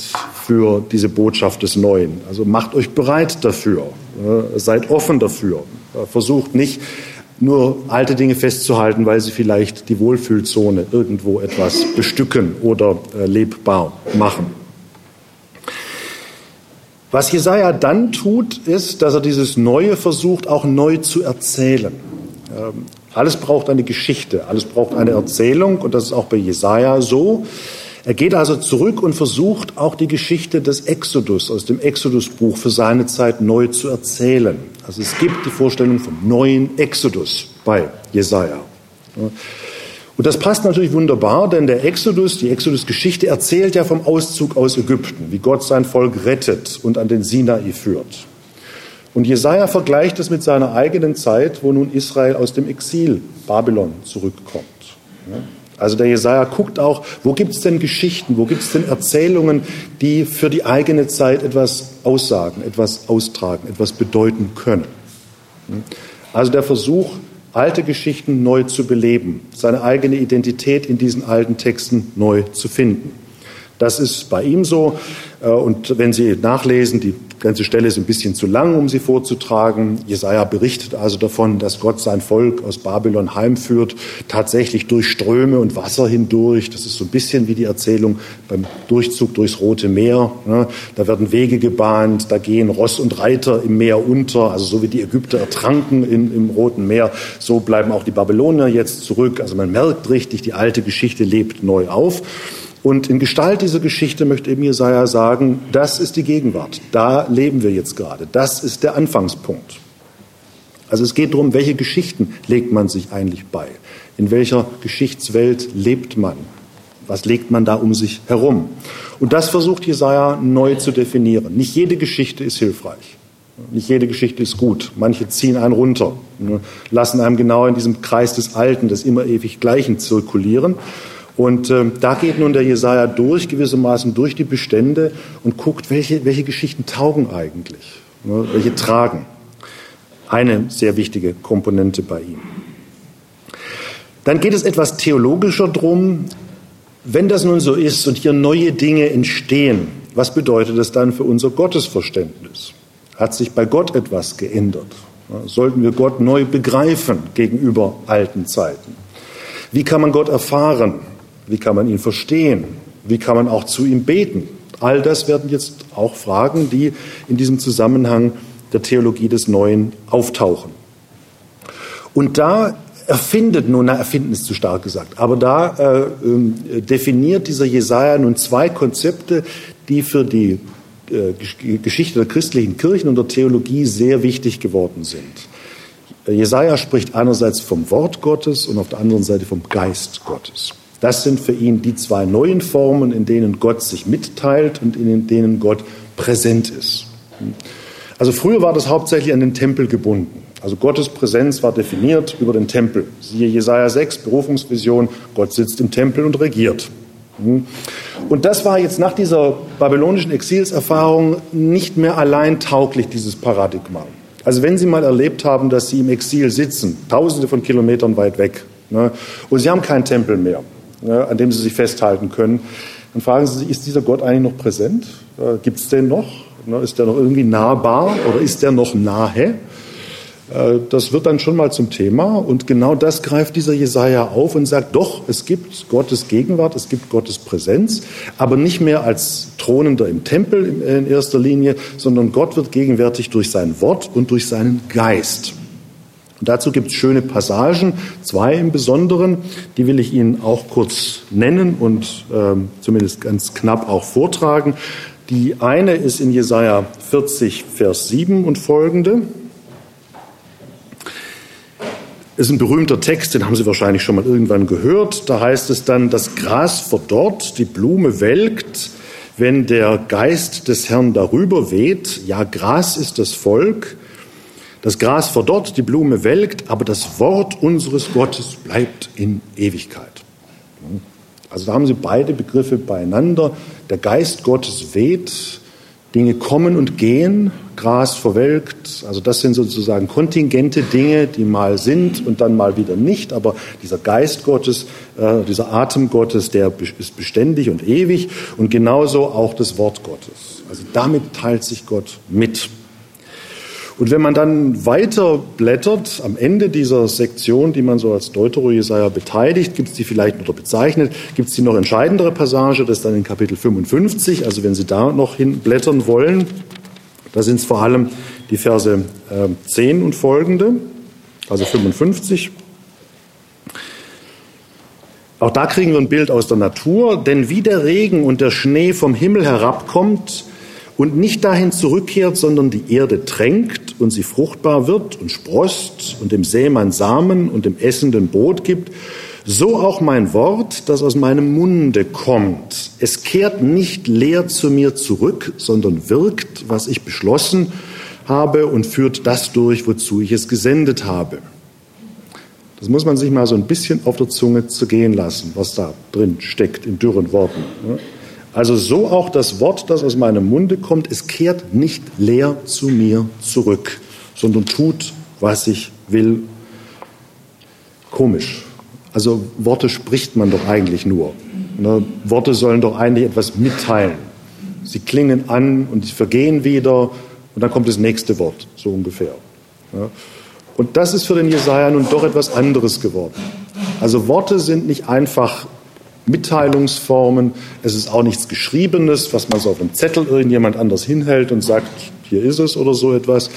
für diese Botschaft des Neuen. Also macht euch bereit dafür, seid offen dafür, versucht nicht nur alte Dinge festzuhalten, weil sie vielleicht die Wohlfühlzone irgendwo etwas bestücken oder äh, lebbar machen. Was Jesaja dann tut, ist, dass er dieses Neue versucht, auch neu zu erzählen. Ähm, alles braucht eine Geschichte, alles braucht eine Erzählung und das ist auch bei Jesaja so. Er geht also zurück und versucht auch die Geschichte des Exodus aus dem Exodusbuch für seine Zeit neu zu erzählen. Also es gibt die Vorstellung vom neuen Exodus bei Jesaja. Und das passt natürlich wunderbar, denn der Exodus, die Exodus-Geschichte erzählt ja vom Auszug aus Ägypten, wie Gott sein Volk rettet und an den Sinai führt. Und Jesaja vergleicht es mit seiner eigenen Zeit, wo nun Israel aus dem Exil Babylon zurückkommt. Also der Jesaja guckt auch, wo gibt es denn Geschichten, wo gibt es denn Erzählungen, die für die eigene Zeit etwas aussagen, etwas austragen, etwas bedeuten können. Also der Versuch, alte Geschichten neu zu beleben, seine eigene Identität in diesen alten Texten neu zu finden. Das ist bei ihm so. Äh, und wenn Sie nachlesen, die ganze Stelle ist ein bisschen zu lang, um sie vorzutragen. Jesaja berichtet also davon, dass Gott sein Volk aus Babylon heimführt, tatsächlich durch Ströme und Wasser hindurch. Das ist so ein bisschen wie die Erzählung beim Durchzug durchs Rote Meer. Da werden Wege gebahnt, da gehen Ross und Reiter im Meer unter. Also so wie die Ägypter ertranken in, im Roten Meer, so bleiben auch die Babylonier jetzt zurück. Also man merkt richtig, die alte Geschichte lebt neu auf. Und in Gestalt dieser Geschichte möchte eben Jesaja sagen, das ist die Gegenwart. Da leben wir jetzt gerade. Das ist der Anfangspunkt. Also es geht darum, welche Geschichten legt man sich eigentlich bei? In welcher Geschichtswelt lebt man? Was legt man da um sich herum? Und das versucht Jesaja neu zu definieren. Nicht jede Geschichte ist hilfreich. Nicht jede Geschichte ist gut. Manche ziehen einen runter, ne, lassen einem genau in diesem Kreis des Alten, des immer ewig Gleichen zirkulieren. Und äh, da geht nun der Jesaja durch, gewissermaßen durch die Bestände und guckt, welche, welche Geschichten taugen eigentlich, ne, welche tragen. Eine sehr wichtige Komponente bei ihm. Dann geht es etwas theologischer drum. Wenn das nun so ist und hier neue Dinge entstehen, was bedeutet das dann für unser Gottesverständnis? Hat sich bei Gott etwas geändert? Sollten wir Gott neu begreifen gegenüber alten Zeiten? Wie kann man Gott erfahren? Wie kann man ihn verstehen? Wie kann man auch zu ihm beten? All das werden jetzt auch Fragen, die in diesem Zusammenhang der Theologie des Neuen auftauchen. Und da erfindet nun, na, erfinden ist zu stark gesagt, aber da äh, äh, definiert dieser Jesaja nun zwei Konzepte, die für die äh, Geschichte der christlichen Kirchen und der Theologie sehr wichtig geworden sind. Jesaja spricht einerseits vom Wort Gottes und auf der anderen Seite vom Geist Gottes. Das sind für ihn die zwei neuen Formen, in denen Gott sich mitteilt und in denen Gott präsent ist. Also früher war das hauptsächlich an den Tempel gebunden. Also Gottes Präsenz war definiert über den Tempel. Siehe Jesaja 6, Berufungsvision, Gott sitzt im Tempel und regiert. Und das war jetzt nach dieser babylonischen Exilserfahrung nicht mehr allein tauglich, dieses Paradigma. Also wenn Sie mal erlebt haben, dass Sie im Exil sitzen, tausende von Kilometern weit weg, ne, und Sie haben keinen Tempel mehr, ne, an dem sie sich festhalten können. Dann fragen sie sich, ist dieser Gott eigentlich noch präsent? Äh, Gibt es den noch? Ne, ist der noch irgendwie nahbar oder ist der noch nahe? Äh, das wird dann schon mal zum Thema und genau das greift dieser Jesaja auf und sagt, doch, es gibt Gottes Gegenwart, es gibt Gottes Präsenz, aber nicht mehr als Thronender im Tempel in erster Linie, sondern Gott wird gegenwärtig durch sein Wort und durch seinen Geist. Und dazu gibt es schöne Passagen, zwei im Besonderen, die will ich Ihnen auch kurz nennen und ähm, zumindest ganz knapp auch vortragen. Die eine ist in Jesaja 40, Vers 7 und folgende. Ist ein berühmter Text, den haben Sie wahrscheinlich schon mal irgendwann gehört. Da heißt es dann, das Gras verdorrt, die Blume welkt, wenn der Geist des Herrn darüber weht. Ja, Gras ist das Volk, das Gras verdorrt, die Blume welkt, aber das Wort unseres Gottes bleibt in Ewigkeit. Also da haben Sie beide Begriffe beieinander. Der Geist Gottes weht, Dinge kommen und gehen, Gras verwelkt. Also das sind sozusagen kontingente Dinge, die mal sind und dann mal wieder nicht. Aber dieser Geist Gottes, äh, dieser Atem Gottes, der ist beständig und ewig und genauso auch das Wort Gottes. Also damit teilt sich Gott mit. Und wenn man dann weiter blättert, am Ende dieser Sektion, die man so als Deutero-Jesaja beteiligt, gibt es die vielleicht oder bezeichnet, gibt es die noch entscheidendere Passage, das ist dann in Kapitel 55, also wenn Sie da noch hinblättern wollen, da sind es vor allem die Verse äh, 10 und folgende, also 55. Auch da kriegen wir ein Bild aus der Natur, denn wie der Regen und der Schnee vom Himmel herabkommt, und nicht dahin zurückkehrt, sondern die Erde tränkt und sie fruchtbar wird und sproßt und dem Sämann Samen und dem Essenden Brot gibt, so auch mein Wort, das aus meinem Munde kommt. Es kehrt nicht leer zu mir zurück, sondern wirkt, was ich beschlossen habe und führt das durch, wozu ich es gesendet habe. Das muss man sich mal so ein bisschen auf der Zunge zergehen lassen, was da drin steckt in dürren Worten. Also so auch das Wort, das aus meinem Munde kommt, es kehrt nicht leer zu mir zurück, sondern tut, was ich will. Komisch. Also Worte spricht man doch eigentlich nur. Ne? Worte sollen doch eigentlich etwas mitteilen. Sie klingen an und sie vergehen wieder und dann kommt das nächste Wort, so ungefähr. Ja? Und das ist für den Jesaja nun doch etwas anderes geworden. Also Worte sind nicht einfach Mitteilungsformen. Es ist auch nichts Geschriebenes, was man so auf einem Zettel irgendjemand anders hinhält und sagt, hier ist es oder so etwas,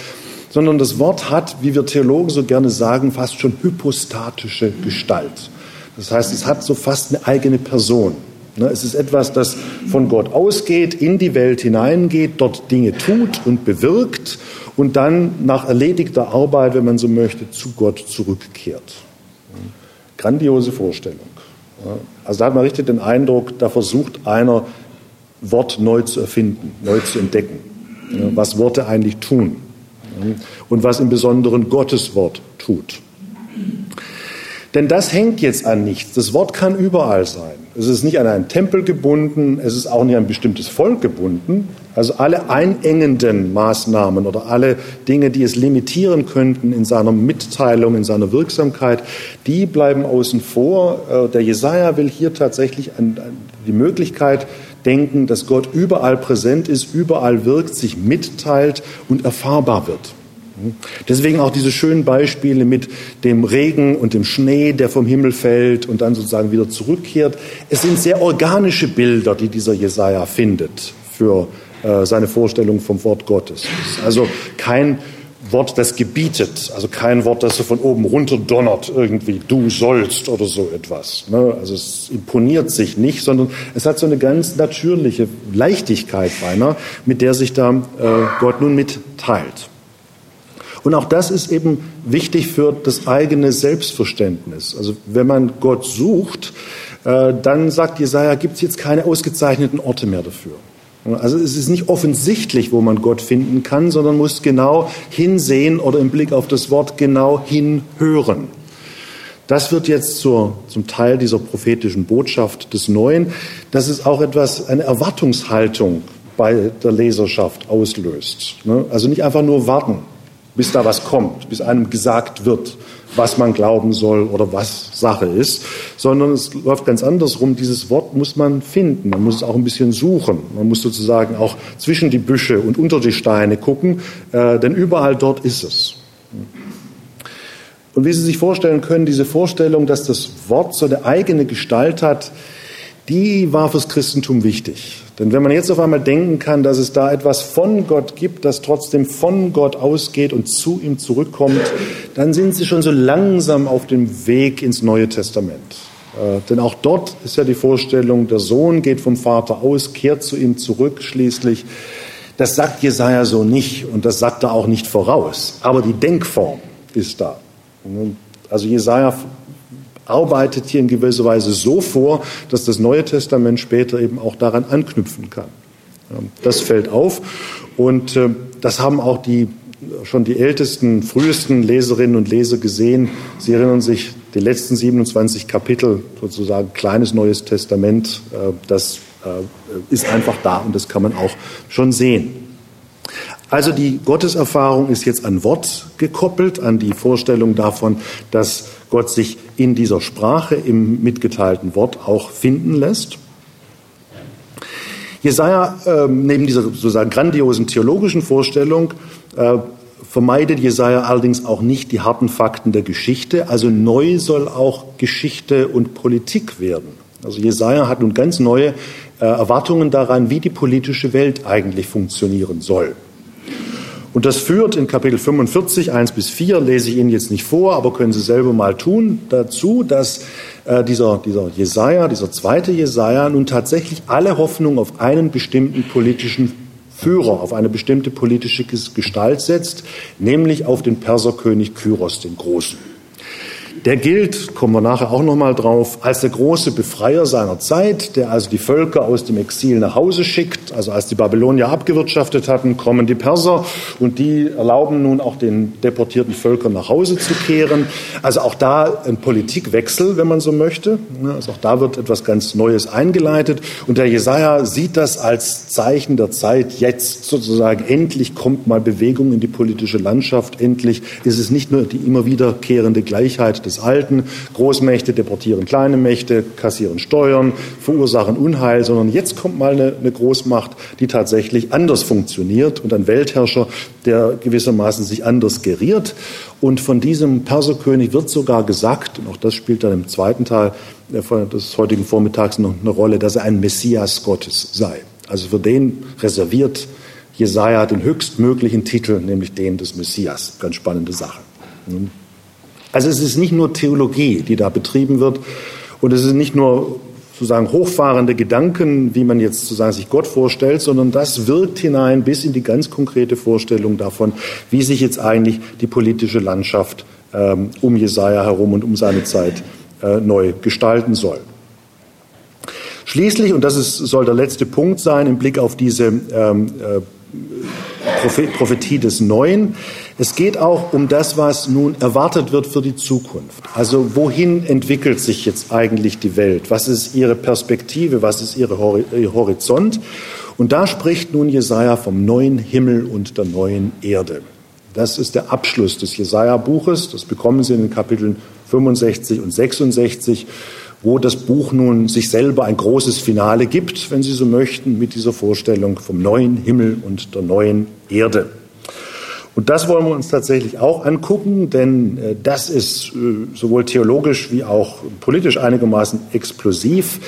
sondern das Wort hat, wie wir Theologen so gerne sagen, fast schon hypostatische Gestalt. Das heißt, es hat so fast eine eigene Person. Ne, es ist etwas, das von Gott ausgeht, in die Welt hineingeht, dort Dinge tut und bewirkt und dann nach erledigter Arbeit, wenn man so möchte, zu Gott zurückkehrt. Grandiose Vorstellung. Also da hat man richtig den Eindruck, da versucht einer, Wort neu zu erfinden, neu zu entdecken, was Worte eigentlich tun. Und was im Besonderen Gottes Wort tut. Denn das hängt jetzt an nichts. Das Wort kann überall sein. Es ist nicht an einen Tempel gebunden, es ist auch nicht an ein bestimmtes Volk gebunden. Also alle einengenden Maßnahmen oder alle Dinge, die es limitieren könnten in seiner Mitteilung, in seiner Wirksamkeit, die bleiben außen vor. Äh, der Jesaja will hier tatsächlich an die Möglichkeit denken, dass Gott überall präsent ist, überall wirkt, sich mitteilt und erfahrbar wird. Deswegen auch diese schönen Beispiele mit dem Regen und dem Schnee, der vom Himmel fällt und dann sozusagen wieder zurückkehrt. Es sind sehr organische Bilder, die dieser Jesaja findet für äh, seine Vorstellung vom Wort Gottes. also kein Wort, das gebietet, also kein Wort, das so von oben runter donnert, irgendwie, du sollst oder so etwas. Ne? Also es imponiert sich nicht, sondern es hat so eine ganz natürliche Leichtigkeit beinahe, mit der sich da äh, Gott nun mitteilt. Und auch das ist eben wichtig für das eigene Selbstverständnis. Also wenn man Gott sucht, äh, dann sagt Jesaja, gibt es jetzt keine ausgezeichneten Orte mehr dafür. Also es ist nicht offensichtlich, wo man Gott finden kann, sondern muss genau hinsehen oder im Blick auf das Wort genau hinhören. Das wird jetzt zur, zum Teil dieser prophetischen Botschaft des Neuen, dass es auch etwas, eine Erwartungshaltung bei der Leserschaft auslöst. Ne? Also nicht einfach nur warten, bis da was kommt, bis einem gesagt wird, was man glauben soll oder was Sache ist, sondern es läuft ganz andersrum. Dieses Wort muss man finden, man muss es auch ein bisschen suchen, man muss sozusagen auch zwischen die Büsche und unter die Steine gucken, äh, denn überall dort ist es. Und wie Sie sich vorstellen können, diese Vorstellung, dass das Wort so eine eigene Gestalt hat, die war fürs Christentum wichtig. Denn wenn man jetzt auf einmal denken kann, dass es da etwas von Gott gibt, das trotzdem von Gott ausgeht und zu ihm zurückkommt, dann sind sie schon so langsam auf dem Weg ins Neue Testament. Äh, denn auch dort ist ja die Vorstellung, der Sohn geht vom Vater aus, kehrt zu ihm zurück schließlich. Das sagt Jesaja so nicht und das sagt er auch nicht voraus. Aber die Denkform ist da. Also Jesaja arbeitet hier in gewisser Weise so vor, dass das Neue Testament später eben auch daran anknüpfen kann. Das fällt auf und äh, das haben auch die schon die ältesten, frühesten Leserinnen und Leser gesehen. Sie erinnern sich, die letzten 27 Kapitel, sozusagen kleines Neues Testament, äh, das äh, ist einfach da und das kann man auch schon sehen. Also die Gotteserfahrung ist jetzt an Wort gekoppelt, an die Vorstellung davon, dass Gott sich in dieser Sprache, im mitgeteilten Wort auch finden lässt. Jesaja, äh, neben dieser sozusagen grandiosen theologischen Vorstellung, äh, vermeidet Jesaja allerdings auch nicht die harten Fakten der Geschichte. Also neu soll auch Geschichte und Politik werden. Also Jesaja hat nun ganz neue äh, Erwartungen daran, wie die politische Welt eigentlich funktionieren soll. Und das führt in Kapitel 45, 1 bis 4, lese ich Ihnen jetzt nicht vor, aber können Sie selber mal tun, dazu, dass äh, dieser, dieser Jesaja, dieser zweite Jesaja nun tatsächlich alle Hoffnung auf einen bestimmten politischen Führer, auf eine bestimmte politische Gestalt setzt, nämlich auf den Perserkönig Kyros den Großen. Der gilt, kommen wir nachher auch noch mal drauf, als der große Befreier seiner Zeit, der also die Völker aus dem Exil nach Hause schickt. Also als die Babylonier abgewirtschaftet hatten, kommen die Perser und die erlauben nun auch den deportierten Völkern nach Hause zu kehren. Also auch da ein Politikwechsel, wenn man so möchte. Also auch da wird etwas ganz Neues eingeleitet. Und der Jesaja sieht das als Zeichen der Zeit. Jetzt sozusagen endlich kommt mal Bewegung in die politische Landschaft. Endlich ist es nicht nur die immer wiederkehrende Gleichheit des Alten. Großmächte deportieren kleine Mächte, kassieren Steuern, verursachen Unheil, sondern jetzt kommt mal eine, eine Großmacht, die tatsächlich anders funktioniert und ein Weltherrscher, der gewissermaßen sich anders geriert. Und von diesem Perserkönig wird sogar gesagt, und auch das spielt dann im zweiten Teil des heutigen Vormittags noch eine Rolle, dass er ein Messias Gottes sei. Also für den reserviert Jesaja den höchstmöglichen Titel, nämlich den des Messias. Ganz spannende Sache. Also es ist nicht nur Theologie, die da betrieben wird, und es ist nicht nur sozusagen hochfahrende Gedanken, wie man jetzt sozusagen sich Gott vorstellt, sondern das wirkt hinein bis in die ganz konkrete Vorstellung davon, wie sich jetzt eigentlich die politische Landschaft ähm, um Jesaja herum und um seine Zeit äh, neu gestalten soll. Schließlich, und das ist, soll der letzte Punkt sein im Blick auf diese ähm, äh, Prophetie des Neuen, es geht auch um das, was nun erwartet wird für die Zukunft. Also wohin entwickelt sich jetzt eigentlich die Welt? Was ist ihre Perspektive? Was ist ihr Horizont? Und da spricht nun Jesaja vom neuen Himmel und der neuen Erde. Das ist der Abschluss des Jesaja-Buches. Das bekommen Sie in den Kapiteln 65 und 66, wo das Buch nun sich selber ein großes Finale gibt, wenn Sie so möchten, mit dieser Vorstellung vom neuen Himmel und der neuen Erde. Und das wollen wir uns tatsächlich auch angucken, denn äh, das ist äh, sowohl theologisch wie auch politisch einigermaßen explosiv.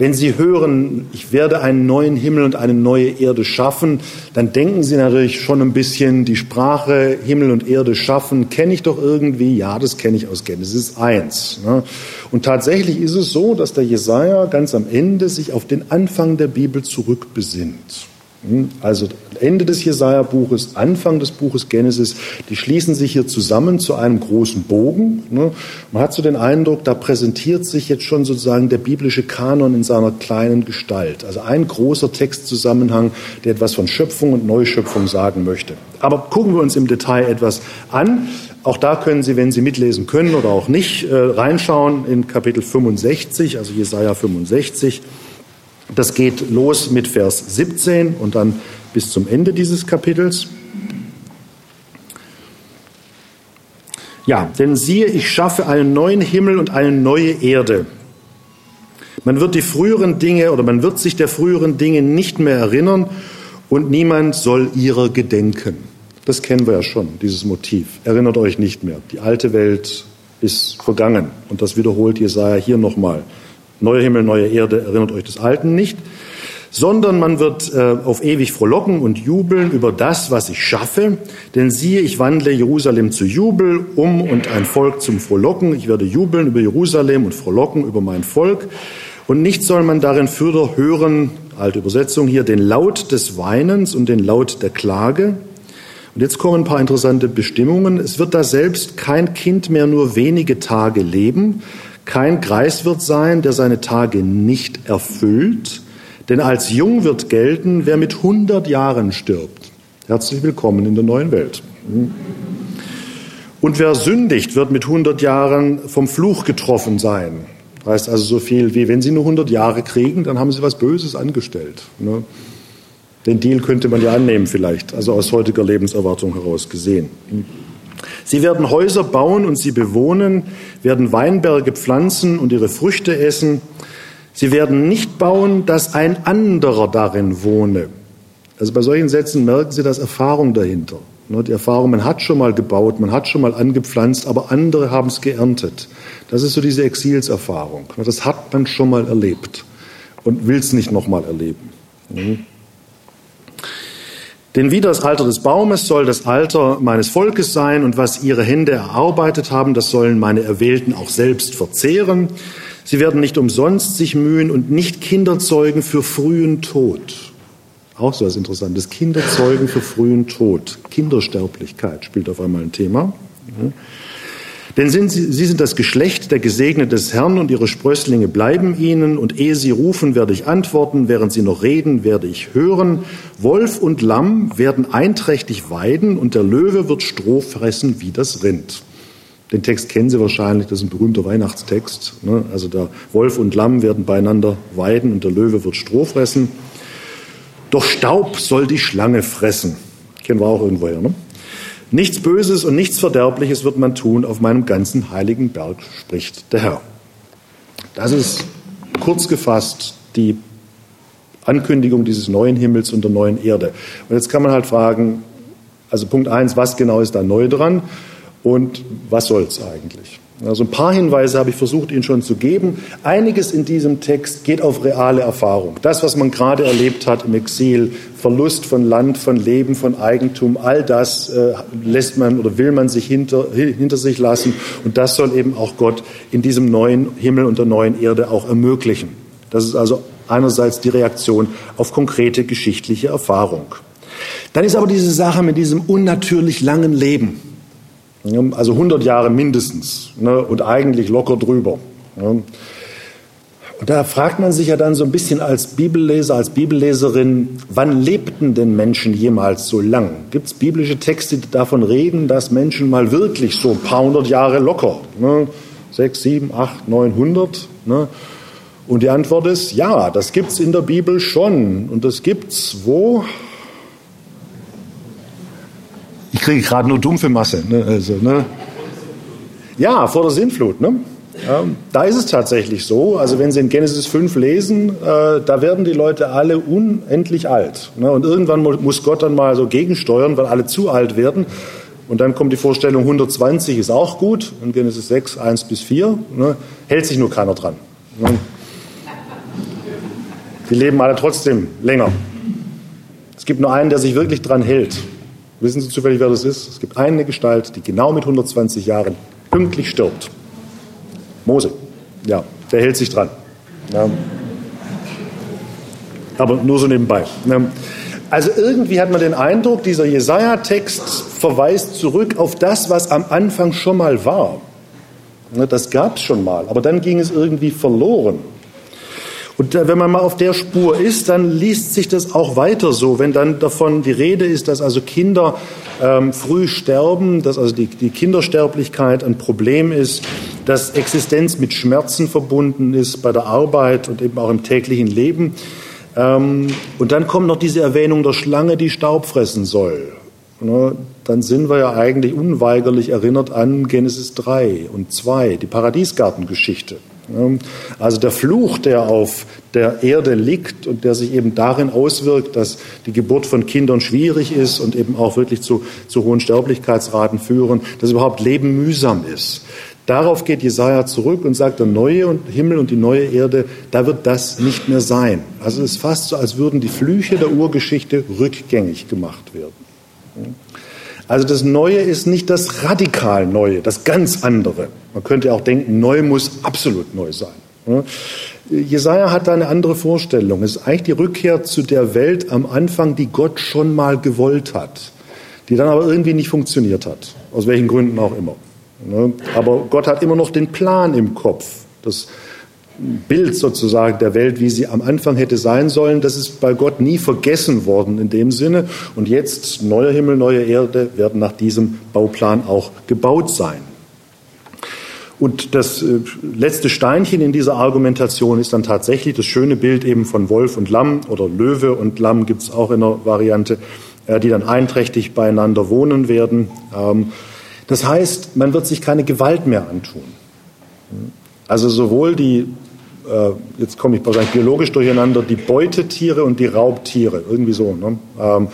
Wenn Sie hören, ich werde einen neuen Himmel und eine neue Erde schaffen, dann denken Sie natürlich schon ein bisschen, die Sprache Himmel und Erde schaffen, kenne ich doch irgendwie. Ja, das kenne ich aus Genesis 1. Ne? Und tatsächlich ist es so, dass der Jesaja ganz am Ende sich auf den Anfang der Bibel zurückbesinnt. Hm? Also Ende des Jesaja-Buches, Anfang des Buches Genesis, die schließen sich hier zusammen zu einem großen Bogen. Ne? Man hat so den Eindruck, da präsentiert sich jetzt schon sozusagen der biblische Kanon in seiner kleinen Gestalt. Also ein großer Textzusammenhang, der etwas von Schöpfung und Neuschöpfung sagen möchte. Aber gucken wir uns im Detail etwas an. Auch da können Sie, wenn Sie mitlesen können oder auch nicht, äh, reinschauen in Kapitel 65, also Jesaja 65. Das geht los mit Vers 17 und dann bis zum Ende dieses Kapitels. Ja, denn siehe, ich schaffe einen neuen Himmel und eine neue Erde. Man wird die früheren Dinge oder man wird sich der früheren Dinge nicht mehr erinnern und niemand soll ihrer gedenken. Das kennen wir ja schon, dieses Motiv. Erinnert euch nicht mehr. Die alte Welt ist vergangen und das wiederholt Jesaja hier nochmal. Neuer Himmel, neue Erde, erinnert euch des Alten nicht, sondern man wird äh, auf ewig frohlocken und jubeln über das, was ich schaffe. Denn siehe, ich wandle Jerusalem zu Jubel um und ein Volk zum Frohlocken. Ich werde jubeln über Jerusalem und frohlocken über mein Volk. Und nicht soll man darin fürder hören, alte Übersetzung hier, den Laut des Weinens und den Laut der Klage. Und jetzt kommen ein paar interessante Bestimmungen. Es wird da selbst kein Kind mehr nur wenige Tage leben, kein Greis wird sein, der seine Tage nicht erfüllt, denn als jung wird gelten, wer mit 100 Jahren stirbt. Herzlich willkommen in der neuen Welt. Und wer sündigt, wird mit 100 Jahren vom Fluch getroffen sein. Heißt also so viel wie, wenn Sie nur 100 Jahre kriegen, dann haben Sie was Böses angestellt. Ne? Den Deal könnte man ja annehmen vielleicht, also aus heutiger Lebenserwartung heraus gesehen. Sie werden Häuser bauen und sie bewohnen, werden Weinberge pflanzen und ihre Früchte essen. Sie werden nicht bauen, dass ein anderer darin wohne. Also bei solchen Sätzen merken Sie, dass Erfahrung dahinter. Ne, die Erfahrung, man hat schon mal gebaut, man hat schon mal angepflanzt, aber andere haben es geerntet. Das ist so diese Exilserfahrung. Ne, das hat man schon mal erlebt und will es nicht nochmal erleben. Denn wie das Alter des Baumes soll das Alter meines Volkes sein und was ihre Hände erarbeitet haben, das sollen meine Erwählten auch selbst verzehren. Sie werden nicht umsonst sich mühen und nicht Kinder zeugen für frühen Tod. Auch so was Interessantes. Kinder zeugen für frühen Tod. Kindersterblichkeit spielt auf einmal ein Thema. Mhm. Denn sind sie, sie sind das Geschlecht der Gesegneten des Herrn und ihre Sprösslinge bleiben ihnen. Und ehe sie rufen, werde ich antworten. Während sie noch reden, werde ich hören. Wolf und Lamm werden einträchtig weiden und der Löwe wird Stroh fressen wie das Rind. Den Text kennen Sie wahrscheinlich, das ist ein berühmter Weihnachtstext. Ne? Also der Wolf und Lamm werden beieinander weiden und der Löwe wird Stroh fressen. Doch Staub soll die Schlange fressen. Kennen wir auch irgendwoher, ne? Nichts Böses und nichts Verderbliches wird man tun auf meinem ganzen heiligen Berg, spricht der Herr. Das ist kurz gefasst die Ankündigung dieses neuen Himmels und der neuen Erde. Und jetzt kann man halt fragen, also Punkt eins, was genau ist da neu dran und was soll es eigentlich? Also ein paar Hinweise habe ich versucht, Ihnen schon zu geben. Einiges in diesem Text geht auf reale Erfahrung. Das, was man gerade erlebt hat im Exil, Verlust von Land, von Leben, von Eigentum, all das äh, lässt man oder will man sich hinter, hinter sich lassen. Und das soll eben auch Gott in diesem neuen Himmel und der neuen Erde auch ermöglichen. Das ist also einerseits die Reaktion auf konkrete geschichtliche Erfahrung. Dann ist aber diese Sache mit diesem unnatürlich langen Leben also 100 Jahre mindestens ne, und eigentlich locker drüber. Ne. Und da fragt man sich ja dann so ein bisschen als Bibelleser, als Bibelleserin, wann lebten denn Menschen jemals so lang? Gibt es biblische Texte, die davon reden, dass Menschen mal wirklich so ein paar hundert Jahre locker, ne, sechs, sieben, acht, neunhundert? Ne? Und die Antwort ist ja, das gibt es in der Bibel schon. Und das gibt es wo? Ich kriege gerade nur dumpfe Masse. Ne? Also, ne? Ja, vor der Sintflut. Ne? Ja, da ist es tatsächlich so. Also wenn Sie in Genesis 5 lesen, äh, da werden die Leute alle unendlich alt. Ne? Und irgendwann muss Gott dann mal so gegensteuern, weil alle zu alt werden. Und dann kommt die Vorstellung, 120 ist auch gut. In Genesis 6, 1 bis 4. Ne? Hält sich nur keiner dran. Ne? Die leben alle trotzdem länger. Es gibt nur einen, der sich wirklich dran hält. Wissen Sie zufällig, wer das ist? Es gibt eine Gestalt, die genau mit 120 Jahren pünktlich stirbt. Mose. Ja, der hält sich dran. Ja. Aber nur so nebenbei. Also irgendwie hat man den Eindruck, dieser Jesaja-Text verweist zurück auf das, was am Anfang schon mal war. Das gab es schon mal, aber dann ging es irgendwie verloren. Und wenn man mal auf der Spur ist, dann liest sich das auch weiter so. Wenn dann davon die Rede ist, dass also Kinder ähm, früh sterben, dass also die, die Kindersterblichkeit ein Problem ist, dass Existenz mit Schmerzen verbunden ist bei der Arbeit und eben auch im täglichen Leben. Ähm, und dann kommt noch diese Erwähnung der Schlange, die Staub fressen soll. Ne, dann sind wir ja eigentlich unweigerlich erinnert an Genesis 3 und 2, die Paradiesgartengeschichte. Also der Fluch, der auf der Erde liegt und der sich eben darin auswirkt, dass die Geburt von Kindern schwierig ist und eben auch wirklich zu, zu hohen Sterblichkeitsraten führen, dass überhaupt Leben mühsam ist. Darauf geht Jesaja zurück und sagt, der neue Himmel und die neue Erde, da wird das nicht mehr sein. Also es ist fast so, als würden die Flüche der Urgeschichte rückgängig gemacht werden. Also das Neue ist nicht das radikal Neue, das ganz andere. Man könnte auch denken, neu muss absolut neu sein. Jesaja hat da eine andere Vorstellung. Es ist eigentlich die Rückkehr zu der Welt am Anfang, die Gott schon mal gewollt hat, die dann aber irgendwie nicht funktioniert hat, aus welchen Gründen auch immer. Aber Gott hat immer noch den Plan im Kopf. Das Bild sozusagen der Welt, wie sie am Anfang hätte sein sollen, das ist bei Gott nie vergessen worden in dem Sinne. Und jetzt, neuer Himmel, neue Erde, werden nach diesem Bauplan auch gebaut sein. Und das äh, letzte Steinchen in dieser Argumentation ist dann tatsächlich das schöne Bild eben von Wolf und Lamm oder Löwe und Lamm gibt es auch in der Variante, äh, die dann einträchtig beieinander wohnen werden. Ähm, das heißt, man wird sich keine Gewalt mehr antun. Also sowohl die jetzt komme ich wahrscheinlich biologisch durcheinander, die Beutetiere und die Raubtiere, irgendwie so, ne, ähm,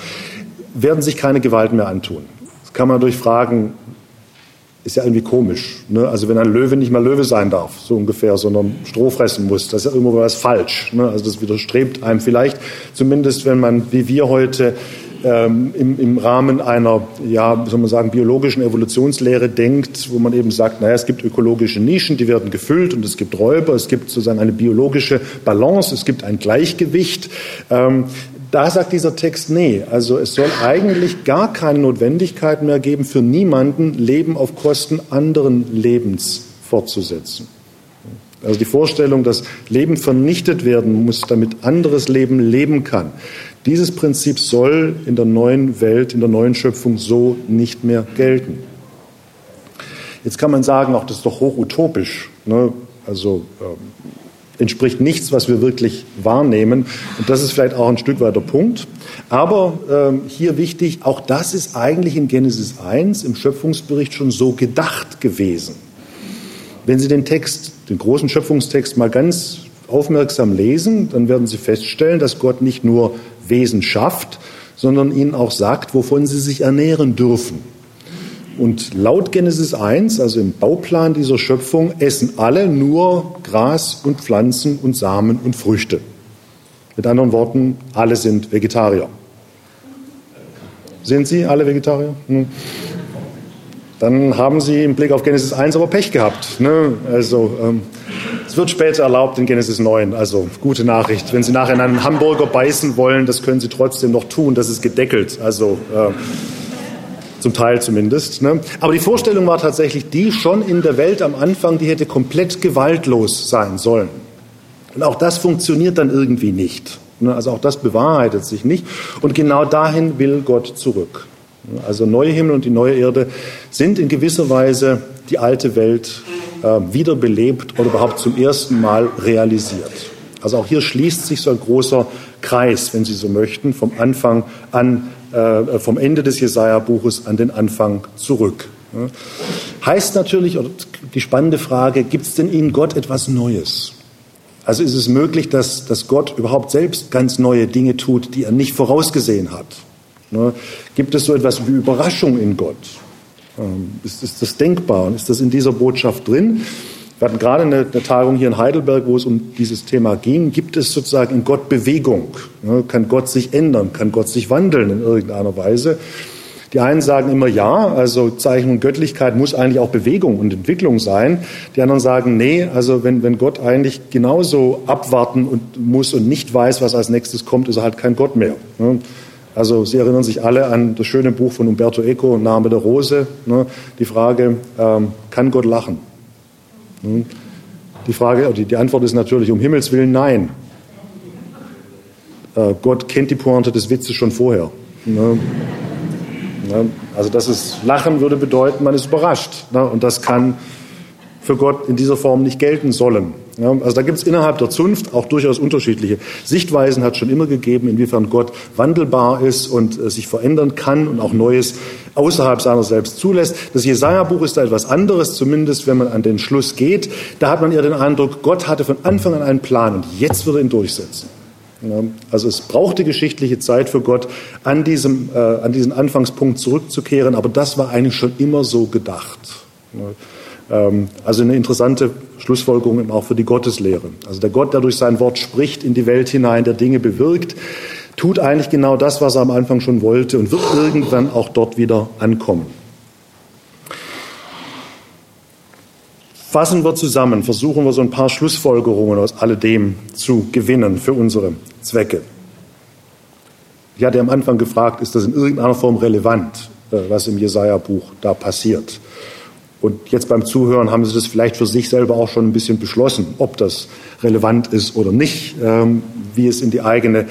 werden sich keine Gewalt mehr antun. kann man durch fragen, ist ja irgendwie komisch. Ne? Also wenn ein Löwe nicht mal Löwe sein darf, so ungefähr, sondern Stroh fressen muss, das ist ja irgendwo was falsch. Ne? Also das widerstrebt einem vielleicht, zumindest wenn man, wie wir heute, ähm, im, im Rahmen einer, ja, soll man sagen, biologischen Evolutionslehre denkt, wo man eben sagt, naja, es gibt ökologische Nischen, die werden gefüllt und es gibt Räuber, es gibt sozusagen eine biologische Balance, es gibt ein Gleichgewicht. Ähm, da sagt dieser Text, nee, also es soll eigentlich gar keine Notwendigkeit mehr geben, für niemanden Leben auf Kosten anderen Lebens fortzusetzen. Also die Vorstellung, dass Leben vernichtet werden muss, damit anderes Leben leben kann, dieses Prinzip soll in der neuen Welt, in der neuen Schöpfung so nicht mehr gelten. Jetzt kann man sagen, auch das ist doch hochutopisch. Ne? Also ähm, entspricht nichts, was wir wirklich wahrnehmen. Und das ist vielleicht auch ein Stück weit der Punkt. Aber ähm, hier wichtig, auch das ist eigentlich in Genesis 1 im Schöpfungsbericht schon so gedacht gewesen. Wenn Sie den Text, den großen Schöpfungstext mal ganz aufmerksam lesen, dann werden Sie feststellen, dass Gott nicht nur Wesen schafft, sondern ihnen auch sagt, wovon sie sich ernähren dürfen. Und laut Genesis 1, also im Bauplan dieser Schöpfung, essen alle nur Gras und Pflanzen und Samen und Früchte. Mit anderen Worten, alle sind Vegetarier. Sind Sie alle Vegetarier? Hm. Dann haben Sie im Blick auf Genesis 1 aber Pech gehabt. Ne? Also ähm, es wird später erlaubt in Genesis 9. Also gute Nachricht. Wenn Sie nachher in einen Hamburger beißen wollen, das können Sie trotzdem noch tun. Das ist gedeckelt. Also äh, zum Teil zumindest. Ne? Aber die Vorstellung war tatsächlich die, schon in der Welt am Anfang, die hätte komplett gewaltlos sein sollen. Und auch das funktioniert dann irgendwie nicht. Ne? Also auch das bewahrheitet sich nicht. Und genau dahin will Gott zurück. Also neue Himmel und die neue Erde sind in gewisser Weise die alte Welt äh, wiederbelebt oder überhaupt zum ersten Mal realisiert. Also auch hier schließt sich so ein großer Kreis, wenn Sie so möchten, vom Anfang an, äh, vom Ende des Jesaja-Buches an den Anfang zurück. Heißt natürlich, die spannende Frage, gibt es denn in Gott etwas Neues? Also ist es möglich, dass, dass Gott überhaupt selbst ganz neue Dinge tut, die er nicht vorausgesehen hat? Ne? Gibt es so etwas wie Überraschung in Gott? Ähm, ist, ist das denkbar und ist das in dieser Botschaft drin? Wir hatten gerade eine, eine, Tagung hier in Heidelberg, wo es um dieses Thema ging. Gibt es sozusagen in Gott Bewegung? Ne? Kann Gott sich ändern? Kann Gott sich wandeln in irgendeiner Weise? Die einen sagen immer ja, also Zeichnung Göttlichkeit muss eigentlich auch Bewegung und Entwicklung sein. Die anderen sagen nee, also wenn, wenn Gott eigentlich genauso abwarten und muss und nicht weiß, was als nächstes kommt, ist er halt kein Gott mehr. Ne? Also Sie erinnern sich alle an das schöne Buch von Umberto Eco, Name der Rose. Ne? Die Frage, ähm, kann Gott lachen? Hm? Die Frage, die, die Antwort ist natürlich um Himmels Willen nein. Äh, Gott kennt die Pointe des Witzes schon vorher. Ne? Ne? Also das ist Lachen würde bedeuten, man ist überrascht. Ne? Und das kann für Gott in dieser Form nicht gelten sollen. Ja, also da gibt es innerhalb der Zunft auch durchaus unterschiedliche Sichtweisen, hat schon immer gegeben, inwiefern Gott wandelbar ist und äh, sich verändern kann und auch Neues außerhalb seiner selbst zulässt. Das Jesaja-Buch ist da etwas anderes, zumindest wenn man an den Schluss geht. Da hat man eher den Eindruck, Gott hatte von Anfang an einen Plan und jetzt wird er ihn durchsetzen. Ja, also es brauchte geschichtliche Zeit für Gott, an, diesem, äh, an diesen Anfangspunkt zurückzukehren, aber das war eigentlich schon immer so gedacht. Ja. Ähm, also eine interessante Schlussfolgerung auch für die Gotteslehre. Also der Gott, der durch sein Wort spricht in die Welt hinein, der Dinge bewirkt, tut eigentlich genau das, was er am Anfang schon wollte und wird irgendwann auch dort wieder ankommen. Fassen wir zusammen, versuchen wir so ein paar Schlussfolgerungen aus alledem zu gewinnen für unsere Zwecke. Ich hatte am Anfang gefragt, ist das in irgendeiner Form relevant, äh, was im Jesaja-Buch da passiert? Und jetzt beim Zuhören haben Sie das vielleicht für sich selber auch schon ein bisschen beschlossen, ob das relevant ist oder nicht, ähm, wie es in die eigene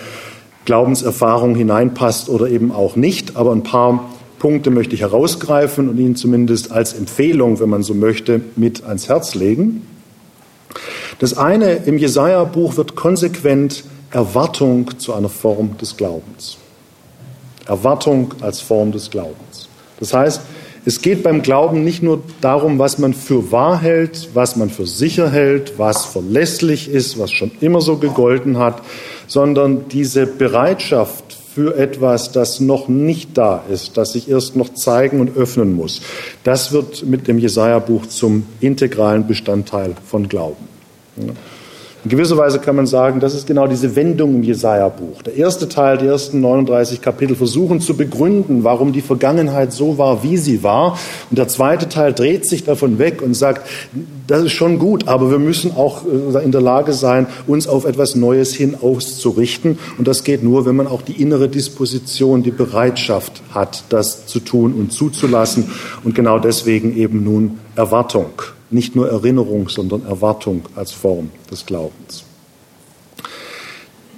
Glaubenserfahrung hineinpasst oder eben auch nicht. Aber ein paar Punkte möchte ich herausgreifen und Ihnen zumindest als Empfehlung, wenn man so möchte, mit ans Herz legen. Das eine, im Jesaja-Buch wird konsequent Erwartung zu einer Form des Glaubens. Erwartung als Form des Glaubens. Das heißt, es geht beim Glauben nicht nur darum, was man für wahr hält, was man für sicher hält, was verlässlich ist, was schon immer so gegolten hat, sondern diese Bereitschaft für etwas, das noch nicht da ist, das sich erst noch zeigen und öffnen muss. Das wird mit dem Jesaja-Buch zum integralen Bestandteil von Glauben. In gewisser Weise kann man sagen, das ist genau diese Wendung im Jesaja-Buch. Der erste Teil, die ersten 39 Kapitel versuchen zu begründen, warum die Vergangenheit so war, wie sie war. Und der zweite Teil dreht sich davon weg und sagt, das ist schon gut, aber wir müssen auch äh, in der Lage sein, uns auf etwas Neues hin auszurichten. Und das geht nur, wenn man auch die innere Disposition, die Bereitschaft hat, das zu tun und zuzulassen. Und genau deswegen eben nun Erwartung nicht nur Erinnerung, sondern Erwartung als Form des Glaubens.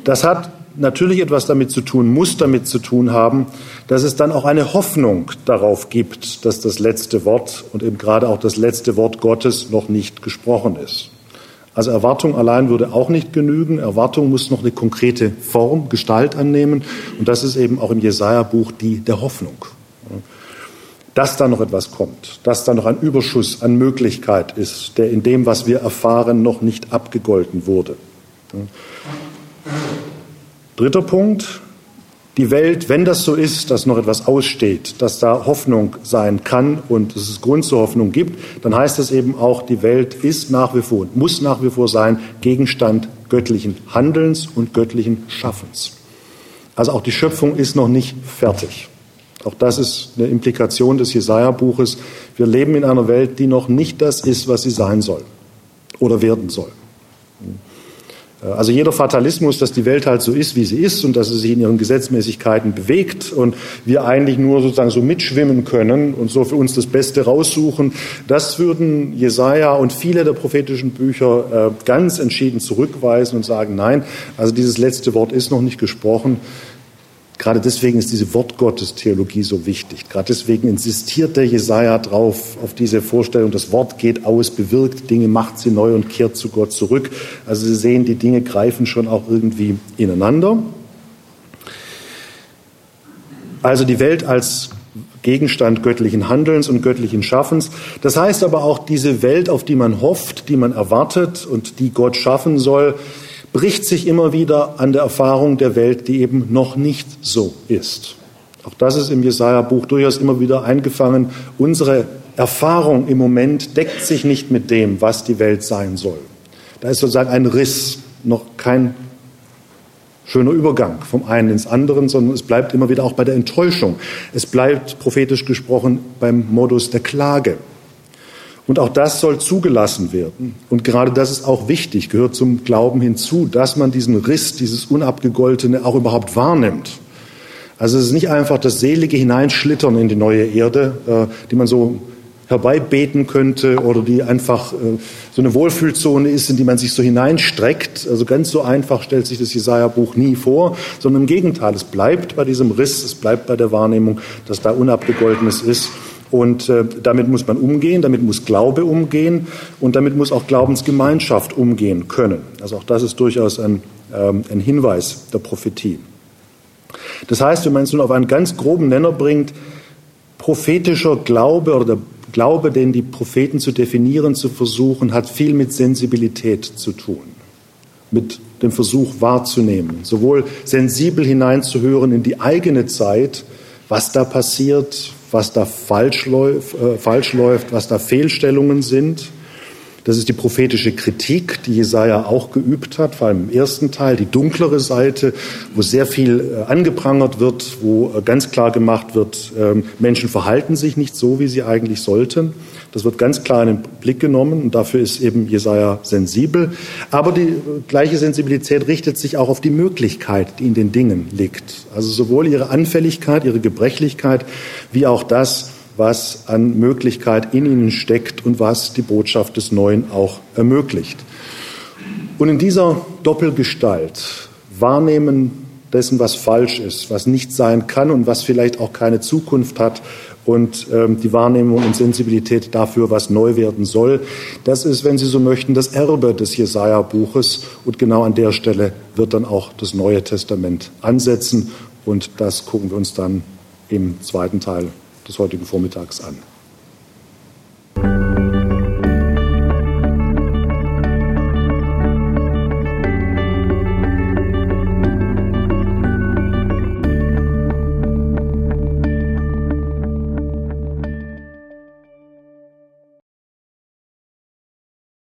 Das hat natürlich etwas damit zu tun, muss damit zu tun haben, dass es dann auch eine Hoffnung darauf gibt, dass das letzte Wort und eben gerade auch das letzte Wort Gottes noch nicht gesprochen ist. Also Erwartung allein würde auch nicht genügen. Erwartung muss noch eine konkrete Form, Gestalt annehmen. Und das ist eben auch im Jesaja-Buch die der Hoffnung dass da noch etwas kommt, dass da noch ein Überschuss an Möglichkeit ist, der in dem, was wir erfahren, noch nicht abgegolten wurde. Dritter Punkt. Die Welt, wenn das so ist, dass noch etwas aussteht, dass da Hoffnung sein kann und dass es Grund zur Hoffnung gibt, dann heißt das eben auch, die Welt ist nach wie vor und muss nach wie vor sein Gegenstand göttlichen Handelns und göttlichen Schaffens. Also auch die Schöpfung ist noch nicht fertig. Auch das ist eine Implikation des Jesaja-Buches. Wir leben in einer Welt, die noch nicht das ist, was sie sein soll oder werden soll. Also jeder Fatalismus, dass die Welt halt so ist, wie sie ist und dass sie sich in ihren Gesetzmäßigkeiten bewegt und wir eigentlich nur sozusagen so mitschwimmen können und so für uns das Beste raussuchen, das würden Jesaja und viele der prophetischen Bücher äh, ganz entschieden zurückweisen und sagen, nein, also dieses letzte Wort ist noch nicht gesprochen. Gerade deswegen ist diese Wortgottestheologie so wichtig. Gerade deswegen insistiert der Jesaja drauf, auf diese Vorstellung, das Wort geht aus, bewirkt Dinge, macht sie neu und kehrt zu Gott zurück. Also Sie sehen, die Dinge greifen schon auch irgendwie ineinander. Also die Welt als Gegenstand göttlichen Handelns und göttlichen Schaffens. Das heißt aber auch, diese Welt, auf die man hofft, die man erwartet und die Gott schaffen soll, bricht sich immer wieder an der Erfahrung der Welt, die eben noch nicht so ist. Auch das ist im Jesaja-Buch durchaus immer wieder eingefangen. Unsere Erfahrung im Moment deckt sich nicht mit dem, was die Welt sein soll. Da ist sozusagen ein Riss, noch kein schöner Übergang vom einen ins andere, sondern es bleibt immer wieder auch bei der Enttäuschung. Es bleibt prophetisch gesprochen beim Modus der Klage. Und auch das soll zugelassen werden. Und gerade das ist auch wichtig, gehört zum Glauben hinzu, dass man diesen Riss, dieses Unabgegoltene auch überhaupt wahrnimmt. Also es ist nicht einfach das selige Hineinschlittern in die neue Erde, äh, die man so herbeibeten könnte oder die einfach äh, so eine Wohlfühlzone ist, in die man sich so hineinstreckt. Also ganz so einfach stellt sich das Jesaja-Buch nie vor, sondern im Gegenteil, es bleibt bei diesem Riss, es bleibt bei der Wahrnehmung, dass da Unabgegoltenes ist und äh, damit muss man umgehen, damit muss Glaube umgehen und damit muss auch Glaubensgemeinschaft umgehen können. Also auch das ist durchaus ein, ähm, ein Hinweis der Prophetie. Das heißt, wenn man es nun auf einen ganz groben Nenner bringt, prophetischer Glaube oder der Glaube, den die Propheten zu definieren, zu versuchen, hat viel mit Sensibilität zu tun, mit dem Versuch wahrzunehmen, sowohl sensibel hineinzuhören in die eigene Zeit, was da passiert, was da falsch läuft, äh, falsch läuft, was da Fehlstellungen sind. Das ist die prophetische Kritik, die Jesaja auch geübt hat, vor allem im ersten Teil, die dunklere Seite, wo sehr viel äh, angeprangert wird, wo äh, ganz klar gemacht wird, ähm, Menschen verhalten sich nicht so, wie sie eigentlich sollten. Das wird ganz klar in den Blick genommen und dafür ist eben Jesaja sensibel. Aber die gleiche Sensibilität richtet sich auch auf die Möglichkeit, die in den Dingen liegt. Also sowohl ihre Anfälligkeit, ihre Gebrechlichkeit, wie auch das, was an Möglichkeit in ihnen steckt und was die Botschaft des Neuen auch ermöglicht. Und in dieser Doppelgestalt wahrnehmen dessen, was falsch ist, was nicht sein kann und was vielleicht auch keine Zukunft hat und ähm, die Wahrnehmung und Sensibilität dafür, was neu werden soll. Das ist, wenn Sie so möchten, das Erbe des Jesaja-Buches und genau an der Stelle wird dann auch das Neue Testament ansetzen und das gucken wir uns dann im zweiten Teil des heutigen Vormittags an.